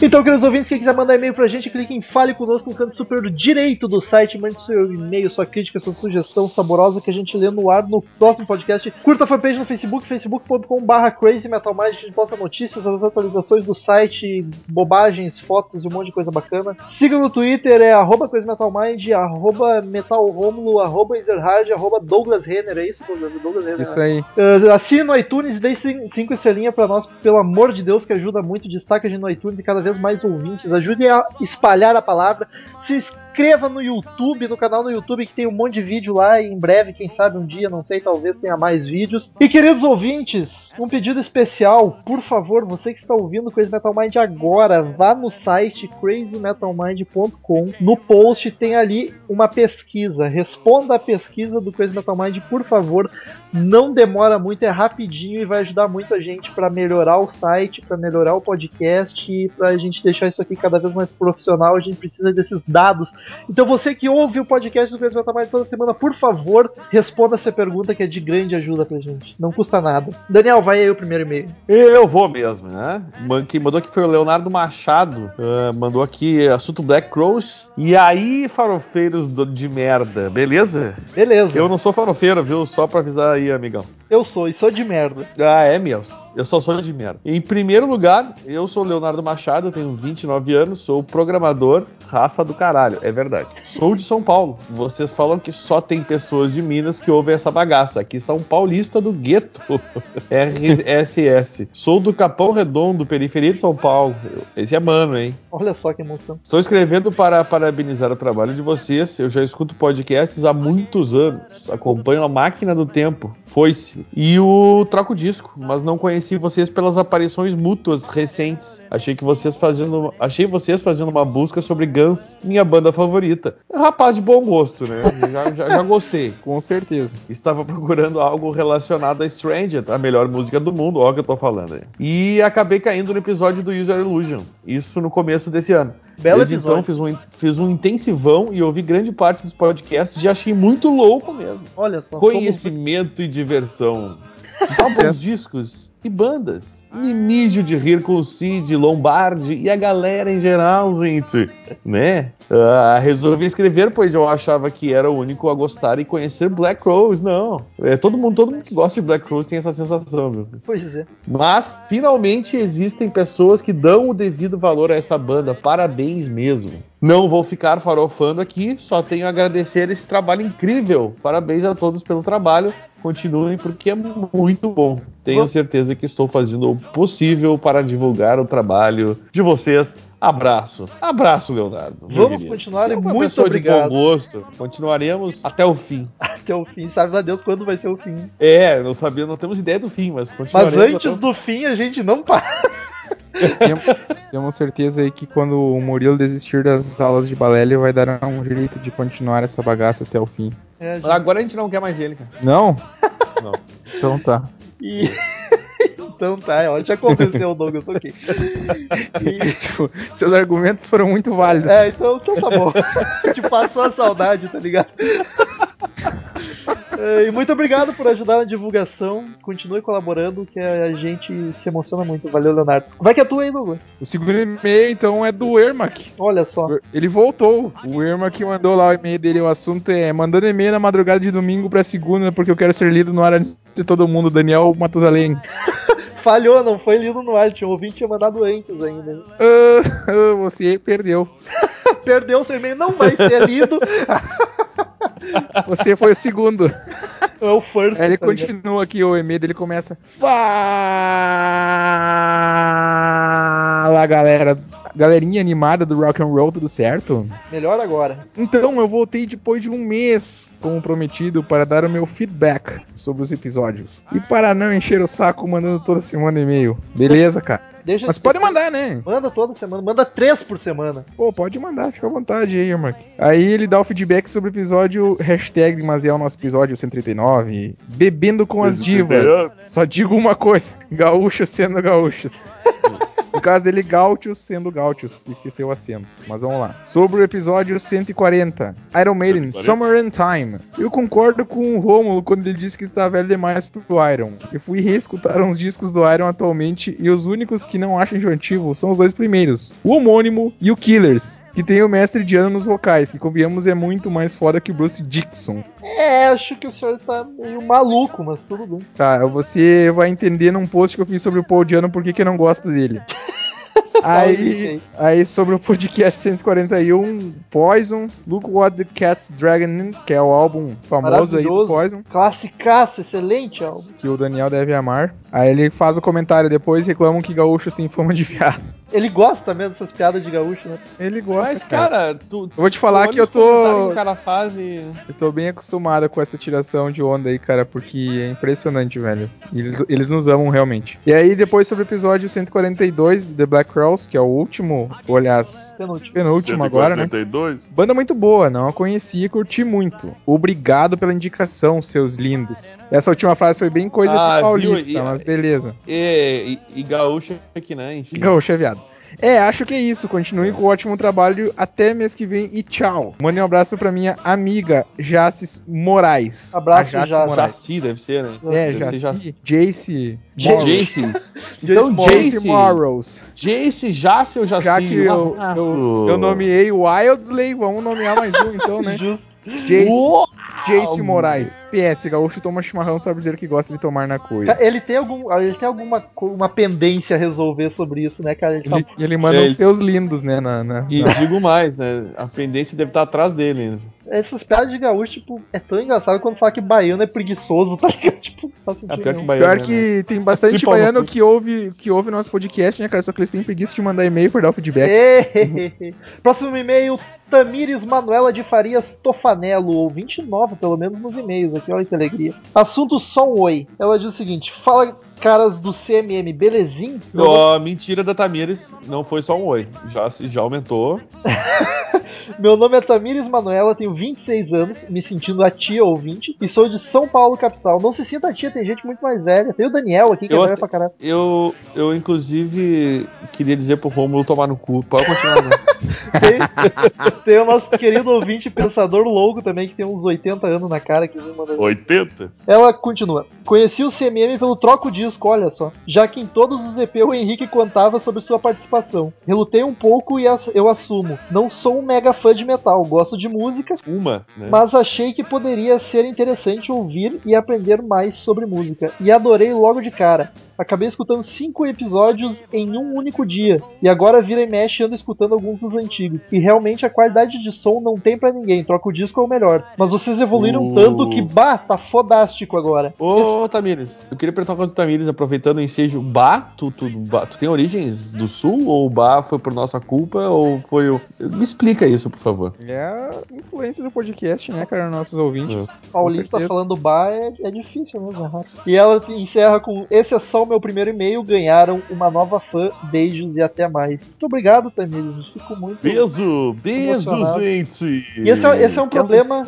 Então, queridos ouvintes, quem quiser mandar e-mail pra gente, clique em Fale Conosco no canto superior direito do site, mande seu e-mail, sua crítica, sua sugestão saborosa que a gente lê no ar no próximo podcast. Curta a fanpage no Facebook, facebook.com.br crazymetalmind, que a gente posta notícias, as atualizações do site, bobagens, fotos e um monte de coisa bacana. Siga no Twitter, é arroba crazymetalmind, arroba metalromulo, arroba ezerhard, arroba Douglas Renner, é isso, Douglas? Douglas Renner, Isso né? aí. Uh, assine no iTunes e dê 5 estrelinhas pra nós, pelo amor de Deus, que ajuda muito. Destaca a gente no iTunes e cada vez mais ouvintes. Ajude a espalhar a palavra. Se inscreva no YouTube, no canal no YouTube, que tem um monte de vídeo lá. Em breve, quem sabe um dia, não sei, talvez tenha mais vídeos. E queridos ouvintes, um pedido especial. Por favor, você que está ouvindo Crazy Metal Mind agora, vá no site crazymetalmind.com. No post tem ali uma pesquisa. Responda a pesquisa do Crazy Metal Mind, por favor. Não demora muito, é rapidinho e vai ajudar muito a gente para melhorar o site, para melhorar o podcast e para a gente deixar isso aqui cada vez mais profissional. A gente precisa desses dados. Então você que ouve o podcast do Metal Mind toda semana, por favor, responda essa pergunta que é de grande ajuda pra gente. Não custa nada. Daniel, vai aí o primeiro e-mail. Eu vou mesmo, né? Quem mandou aqui foi o Leonardo Machado. ah, mandou aqui assunto Black Cross. E aí, farofeiros de merda, beleza? Beleza. Eu não sou farofeiro, viu? Só pra avisar aí, amigão. Eu sou e sou de merda. Ah, é mesmo. Eu só sou de merda. Em primeiro lugar, eu sou Leonardo Machado, tenho 29 anos, sou programador, raça do caralho, é verdade. Sou de São Paulo. Vocês falam que só tem pessoas de Minas que ouvem essa bagaça. Aqui está um paulista do gueto. RSS. Sou do Capão Redondo, periferia de São Paulo. Esse é mano, hein? Olha só que emoção. Estou escrevendo para parabenizar o trabalho de vocês. Eu já escuto podcasts há muitos anos. Acompanho a Máquina do Tempo, Foice e o Troco Disco, mas não conheci vocês pelas aparições mútuas recentes. Achei que vocês fazendo, achei vocês fazendo uma busca sobre Guns, minha banda favorita. Rapaz de bom gosto, né? Já, já, já gostei. Com certeza. Estava procurando algo relacionado a Stranger, a melhor música do mundo, ó que eu tô falando aí. E acabei caindo no episódio do User Illusion. Isso no começo desse ano. Belo Desde episódio. então fiz um, fiz um intensivão e ouvi grande parte dos podcasts e achei muito louco mesmo. Olha só. Conhecimento e diversão. Álbuns, Sucesso. discos e bandas. Me mijo de rir com o Cid, Lombardi e a galera em geral, gente. Né? Ah, resolvi escrever, pois eu achava que era o único a gostar e conhecer Black Rose. Não. É, todo, mundo, todo mundo que gosta de Black Rose tem essa sensação, viu? Pois é. Mas finalmente existem pessoas que dão o devido valor a essa banda. Parabéns mesmo. Não vou ficar farofando aqui, só tenho a agradecer esse trabalho incrível. Parabéns a todos pelo trabalho. Continuem porque é muito bom. Tenho certeza que estou fazendo o possível para divulgar o trabalho de vocês. Abraço. Abraço, Leonardo. Vamos querido. continuar e é uma muito pessoa obrigado. de bom gosto. Continuaremos até o fim. Até o fim. Sabe lá Deus quando vai ser o fim. É, não sabia, não temos ideia do fim, mas Mas continuaremos. até antes o do fim a gente não para. Tem- Temos certeza aí que quando o Murilo desistir das aulas de balé, ele vai dar um jeito de continuar essa bagaça até o fim. É, gente. Agora a gente não quer mais ele, cara. Não? Não. Então tá. E... então tá, ó, já convenceu o Douglas, ok. E- Tipo, seus argumentos foram muito válidos. É, então, então tá bom. Te passou a saudade, tá ligado? É, E muito obrigado por ajudar na divulgação. Continue colaborando, que a gente se emociona muito. Valeu, Leonardo. Vai que é tu aí, Douglas. O segundo e-mail, então, é do Ermac. Olha só. Ele voltou. O Ermac mandou lá o e-mail dele. O assunto é mandando e-mail na madrugada de domingo pra segunda, porque eu quero ser lido no ar antes de todo mundo. Daniel Matusalém. Falhou, não foi lido no ar. Tinha um ouvinte tinha mandado antes ainda. ah, você perdeu. Perdeu seu e-mail, não vai ser lido. Você foi o segundo. É o first. Aí ele tá ligado? continua aqui, o e-mail dele começa. Fala, galera galerinha animada do rock and roll, tudo certo? Melhor agora. Então, eu voltei depois de um mês, como prometido, para dar o meu feedback sobre os episódios. E para não encher o saco mandando toda semana e-mail. Beleza, cara? Deixa Mas pode mandar, né? Manda toda semana, manda três por semana. Pô, pode mandar, fica à vontade aí, Mark. Aí ele dá o feedback sobre o episódio, hashtag Maziel, nosso episódio 139, Bebendo com as Divas. Só digo uma coisa, gaúchos sendo gaúchos. No caso dele, Gautios sendo Gautios, esqueceu o acento. Mas vamos lá. Sobre o episódio 140, Iron Maiden, 140? Summer in Time. Eu concordo com o Romulo quando ele disse que está velho demais pro Iron. Eu fui reescutar uns discos do Iron atualmente e os únicos que não acham enjoativo são os dois primeiros, o homônimo e o Killers, que tem o mestre Diana nos vocais, que convenhamos é muito mais foda que o Bruce Dixon. É, acho que o senhor está meio maluco, mas tudo bem. Tá, você vai entender num post que eu fiz sobre o Paul Diano por que que eu não gosto dele. Aí, aí sobre o podcast 141, Poison, Look What the Cat's Dragon, que é o álbum famoso aí do. Poison, Classicaço, excelente álbum. que o Daniel deve amar. Aí ele faz o comentário depois reclamam que gaúchos têm fama de viado. Ele gosta mesmo dessas piadas de gaúcho, né? Ele gosta, Mas, cara. cara, tu. Eu vou te falar que eu tô que O cara faz e. eu tô bem acostumado com essa tiração de onda aí, cara, porque é impressionante, velho. Eles, eles nos amam realmente. E aí depois sobre o episódio 142, The Black Cross, que é o último, ou aliás, Penúltimo. penúltimo agora, né? 142? Banda muito boa, não a conhecia e curti muito. Obrigado pela indicação, seus lindos. Essa última frase foi bem coisa Ah, de viu? paulista, E- mas beleza. E, e, e gaúcho aqui, né? Enfim. Gaúcho é viado. É, acho que é isso. Continue com o ótimo trabalho. Até mês que vem e tchau. Mande um abraço pra minha amiga Jaces Moraes. Abraço, A Jace Jace. Moraes. Jaci, deve ser, né? É, Deve ser Jace. Jace. Então, Jace. Morrows. Jace, Jace ou Jaci? Já que eu, eu, eu nomeei Wildsley, vamos nomear mais um então, né? Justo. Jace, Uau! Jace Moraes. PS, gaúcho toma chimarrão, sabe dizer que gosta de tomar na cuia. Ele tem, algum, ele tem alguma uma pendência a resolver sobre isso, né, cara? Ele tá- Ele, ele manda os seus lindos, né? Na, na- E na- digo mais, né? A pendência deve estar atrás dele ainda. Essas piadas de gaúcho, tipo, é tão engraçado quando fala que baiano é preguiçoso, tá ligado? Tipo, não faz É sentido pior que baiano. Pior né? que tem bastante baiano que ouve, que ouve nosso podcast, né, cara? Só que eles têm preguiça de mandar e-mail pra dar o feedback. Próximo e-mail, Tamires Manuela de Farias Tofanello, ouvinte nova, pelo menos nos e-mails aqui, olha que alegria. Assunto só um oi. Ela diz o seguinte: fala caras do CMM, belezinho? Meu nome- mentira da Tamires, não foi só um oi. Já, se- já aumentou. Meu nome é Tamires Manuela, tenho 26 anos, me sentindo a tia ouvinte, e sou de São Paulo, capital. Não se sinta a tia, tem gente muito mais velha. Tem o Daniel aqui, que Eu é velho pra caralho. Eu, eu, inclusive, queria dizer pro Romulo tomar no cu. Pode continuar, né? Tem, tem o nosso querido ouvinte pensador louco também, que tem uns 80 anos na cara, que vem mandando 80? Ela continua. Conheci o CMM pelo troco disco, olha só. Já que em todos os EP o Henrique contava sobre sua participação. Relutei um pouco e eu assumo. Não sou um mega fã de metal, gosto de música, Uma, né? mas achei que poderia ser interessante ouvir e aprender mais sobre música. E adorei logo de cara. Acabei escutando cinco episódios em um único dia. E agora vira e mexe ando escutando alguns dos antigos. E realmente a qualidade de som não tem pra ninguém. Troca o disco é o melhor. Mas vocês evoluíram Uh. tanto que, bah, tá fodástico agora. Ô, Tamires, eu queria perguntar quanto Tamires, aproveitando o ensejo, Bá, tu, tu, Bá, tu tem origens do sul? Ou o Bá foi por nossa culpa? Ou foi o. Me explica isso, por favor. É a influência do podcast, né, cara? Nossos ouvintes. Paulinho tá falando bar é, é difícil mesmo, é raro. E ela encerra com: Esse é só o meu primeiro e-mail, ganharam uma nova fã, beijos e até mais. Muito obrigado, Tamires. Fico muito. Beijo, beijo, gente. E esse é, esse é um problema.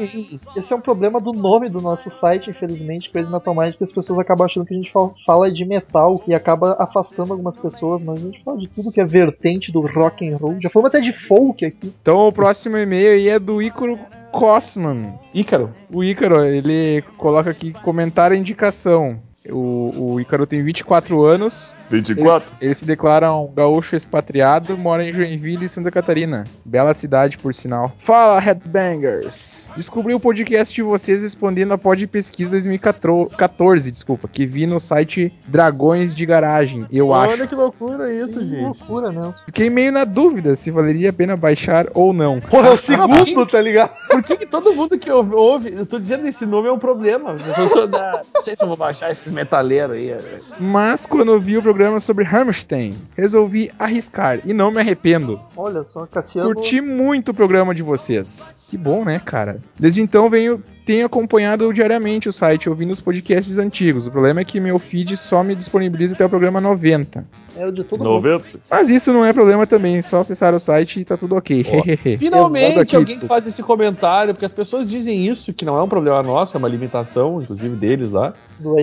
Esse é um problema do nome do nosso site, infelizmente, Crazy Metal Mind, que as pessoas acabam achando que a gente fala, fala de metal e acaba afastando algumas pessoas, mas a gente fala de tudo que é vertente do rock and roll. Já falamos até de folk aqui. Então o próximo e-mail aí é do Ícaro Cosman. Ícaro, O Ícaro, ele coloca aqui comentário e indicação. O, o Ícaro tem 24 anos, 24? ele se declara um gaúcho expatriado, mora em Joinville, Santa Catarina. Bela cidade, por sinal. Fala, Headbangers! Descobri o podcast de vocês respondendo a pod pesquisa 2014, desculpa, que vi no site Dragões de Garagem, eu olha acho. que loucura isso, Que gente. loucura mesmo. Fiquei meio na dúvida se valeria a pena baixar ou não. Porra, é o mas segundo, tá ligado? Por que, que todo mundo que ouve, ouve- eu tô dizendo esse nome é um problema. Eu sou, sou da, não sei se eu vou baixar esse esses metaleiros aí. Mas quando eu vi o programa sobre Hammerstein, resolvi arriscar e não me arrependo. Olha só, Cassiano. Curti muito o programa de vocês. Que bom, né, cara? Desde então venho tenho acompanhado diariamente o site, ouvindo os podcasts antigos. O problema é que meu feed só me disponibiliza até o programa 90. É o de todo mundo. 90? Mas isso não é problema também, é só acessar o site e tá tudo ok. Finalmente aqui, alguém desculpa. faz esse comentário, porque as pessoas dizem isso, que não é um problema nosso, é uma limitação, inclusive deles lá.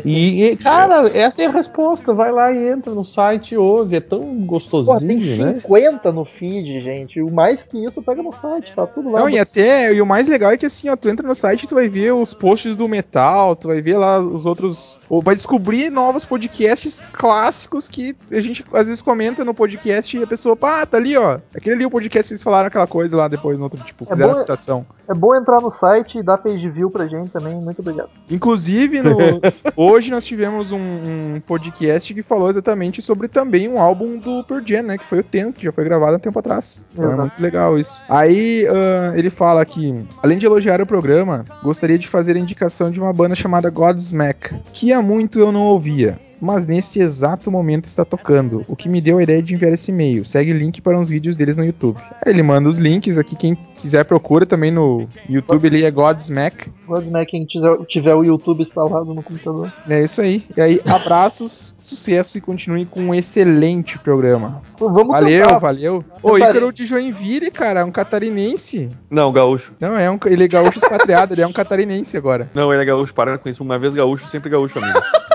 E, e, cara, essa é a resposta. Vai lá e entra no site e ouve. É tão Pô, tem gostosinho, né? 50 no feed, gente. O mais que isso pega no site, tá tudo lá. Não, e até, e o mais legal é que assim, ó, tu entra no site e tu vai ver os posts do metal, tu vai ver lá os outros. Ou vai descobrir novos podcasts clássicos que a gente às vezes comenta no podcast e a pessoa, pá, tá ali, ó. Aquele ali é o podcast que eles falaram aquela coisa lá depois no outro, tipo, É fizeram a bom- citação. É bom entrar no site e dar page view pra gente também. Muito obrigado. Inclusive, no- hoje nós tivemos um, um podcast que falou exatamente sobre também um álbum do Pearl Jam, né? Que foi o Tempo, que já foi gravado há um tempo atrás. Então é muito legal isso. Aí ah, ele fala que, além de elogiar o programa, gostaria de fazer a indicação de uma banda chamada Godsmack, que há muito eu não ouvia. Mas nesse exato momento está tocando, o que me deu a ideia de enviar esse e-mail. Segue o link para uns vídeos deles no YouTube. Ele manda os links aqui, quem quiser procura também no YouTube, ele é Godsmack. Né, quem tiver, tiver o YouTube instalado no computador. É isso aí. E aí, abraços, sucesso e continue com um excelente programa. Pô, Vamos valeu, tentar. valeu. Ô. Ícaro de Joinville, cara, é um catarinense. Não, gaúcho. Não, é um, ele é gaúcho expatriado, ele é um catarinense agora. Não, ele é gaúcho. Para com isso. Uma vez gaúcho, sempre gaúcho, amigo.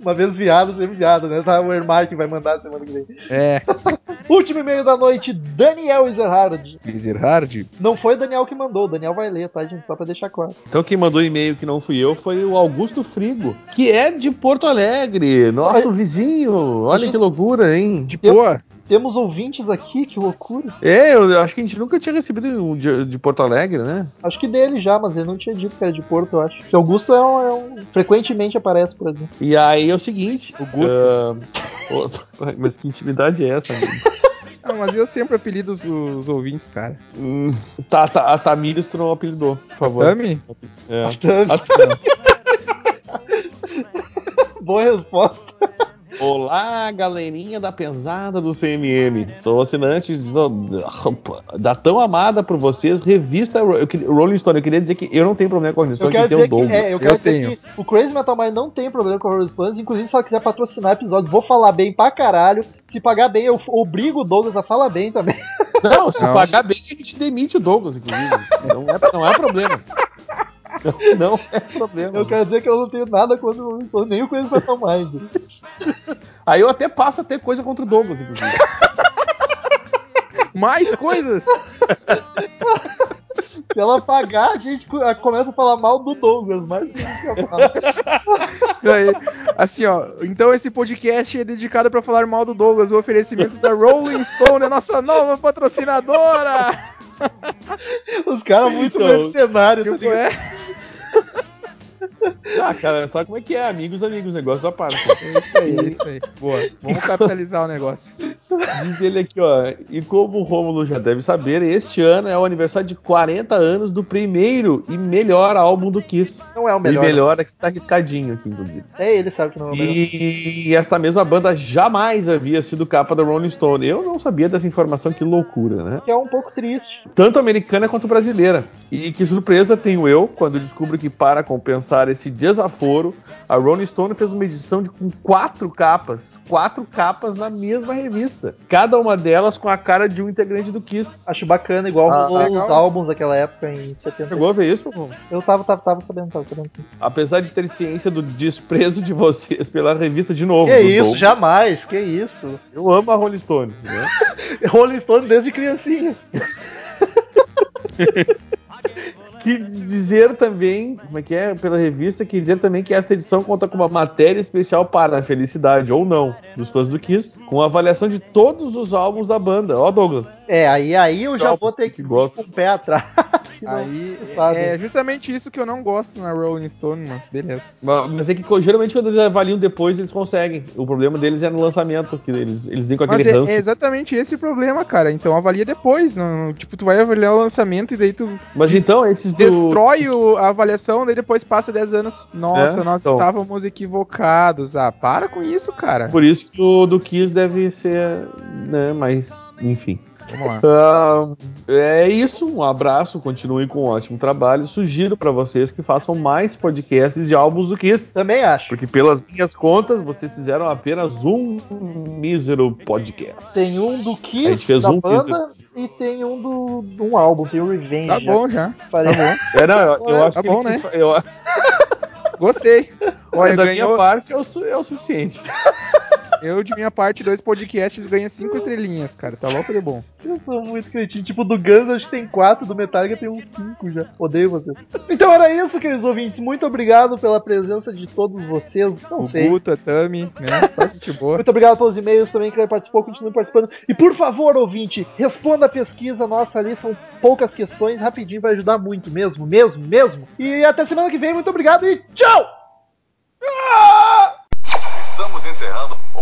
Uma vez viado, sempre viado, né? Tá o que vai mandar semana que vem. É, Último e-mail da noite, Daniel Ezerhard. Lizerhard. Não foi o Daniel que mandou, o Daniel vai ler, tá, gente? Só pra deixar claro. Então quem mandou e-mail que não fui eu foi o Augusto Frigo, que é de Porto Alegre, nosso vizinho. Olha que loucura, hein? De Eu-. Temos ouvintes aqui, que loucura. É, eu acho que a gente nunca tinha recebido um de, de Porto Alegre, né? Acho que dele já, mas ele não tinha dito que era de Porto, eu acho. Que Augusto é um, é um- frequentemente aparece por aqui. E aí é o seguinte. O Guto. ô, mas que intimidade é essa, amigo? Não, mas eu sempre apelido os, os ouvintes, cara. Hum, tá, tá, a Tamires tu não apelidou, por favor. Tami? É. Tami. A Tami. Boa resposta. Olá, galerinha da pesada do CMM. Sou assinante do- da tão amada por vocês revista eu Rolling Stone. Eu queria dizer que eu não tenho problema com a Rolling Eu Stone, quero que tem o dizer que, Douglas. é, eu quero Eu dizer tenho. que o Crazy Metal Mind não tem problema com a Rolling Stones. Inclusive, se ela quiser patrocinar episódio, vou falar bem pra caralho. Se pagar bem, eu obrigo o Douglas a falar bem também. Não, se Não. pagar bem, a gente demite o Douglas, inclusive. Não é, não é problema. Não, é problema. Eu quero dizer que eu não tenho nada contra o Rolling Stones, nem o Crazy Metal Mind. Aí eu até passo a ter coisa contra o Douglas, inclusive. Mais coisas? Se ela pagar, a gente co- começa a falar mal do Douglas, mas. Aí, assim, ó. Então esse podcast é dedicado pra falar mal do Douglas. O oferecimento da Rolling Stone, a nossa nova patrocinadora. Os caras muito Então, mercenários, tá Tipo, ligado? é, Ah, cara, sabe como é que é? Amigos, amigos, negócio à parte. é isso aí, é isso aí. Boa. Vamos capitalizar o negócio. Diz ele aqui, ó. E como o Rômulo já deve saber, este ano é o aniversário de 40 anos do primeiro e melhor álbum do Kiss. Não é o melhor. E melhor aqui tá riscadinho aqui, inclusive. É ele sabe que não é o melhor. E esta mesma banda jamais havia sido capa da Rolling Stone. Eu não sabia dessa informação, que loucura, né? Que é um pouco triste. Tanto americana quanto brasileira. E que surpresa tenho eu quando descubro que, para compensar esse desaforo, a Rolling Stone fez uma edição de, com quatro capas. Quatro capas na mesma revista. Cada uma delas com a cara de um integrante do Kiss. Acho bacana, igual Ah, rolou legal. os álbuns daquela época em 70. Chegou a ver isso? Eu tava, tava, tava sabendo, tava sabendo. Apesar de ter ciência do desprezo de vocês pela revista de novo. Que isso, Douglas, jamais, que isso. Eu amo a Rolling Stone. Né? Rolling Stone desde criancinha. Que dizer também, como é que é, pela revista, que dizer também que esta edição conta com uma matéria especial para a felicidade, ou não, dos fãs do Kiss, com avaliação de todos os álbuns da banda. Ó, Douglas. É, aí, aí eu já vou ter que que com o pé atrás. Aí se sabe. é justamente isso que eu não gosto na Rolling Stone, mas beleza. Mas mas é que geralmente quando eles avaliam depois, eles conseguem. O problema deles é no lançamento, que eles, eles vêm com Mas aquele é, ranço. é exatamente esse o problema, cara. Então avalia depois. Não, tipo, tu vai avaliar o lançamento e daí tu Mas então, esses. Destrói o- a avaliação, daí depois passa 10 anos. Nossa, É, nós então. estávamos equivocados. Ah, para com isso, cara. Por isso que o do Kiss deve ser, né, mas, enfim. Vamos lá. Ah, é isso, um abraço, continuem com um ótimo trabalho. Sugiro pra vocês que façam mais podcasts de álbuns do Kiss. Também acho. Porque pelas minhas contas, vocês fizeram apenas um mísero podcast. Tem um do A Kiss gente fez um banda e tem um do, um álbum, tem o Revenge. Tá bom já. Falei. Tá bom. É, não, eu, eu acho Tá que bom, né? quis- eu- Gostei. Olha, da ganhou, minha parte é o, é o suficiente. Eu de minha parte, dois podcasts ganha cinco estrelinhas, cara. Tá louco de bom. Eu sou muito cretino. Tipo, do Guns acho que tem quatro, do Metallica tem uns cinco já. Odeio vocês. Então era isso, queridos ouvintes. Muito obrigado pela presença de todos vocês. Não O sei. Guto, a Tami, né? Só gente boa. Muito obrigado pelos e-mails também que participou, continue participando. E por favor, ouvinte, responda a pesquisa nossa ali, são poucas questões, rapidinho, vai ajudar muito mesmo, mesmo, mesmo. E até semana que vem, muito obrigado e tchau! Estamos encerrando.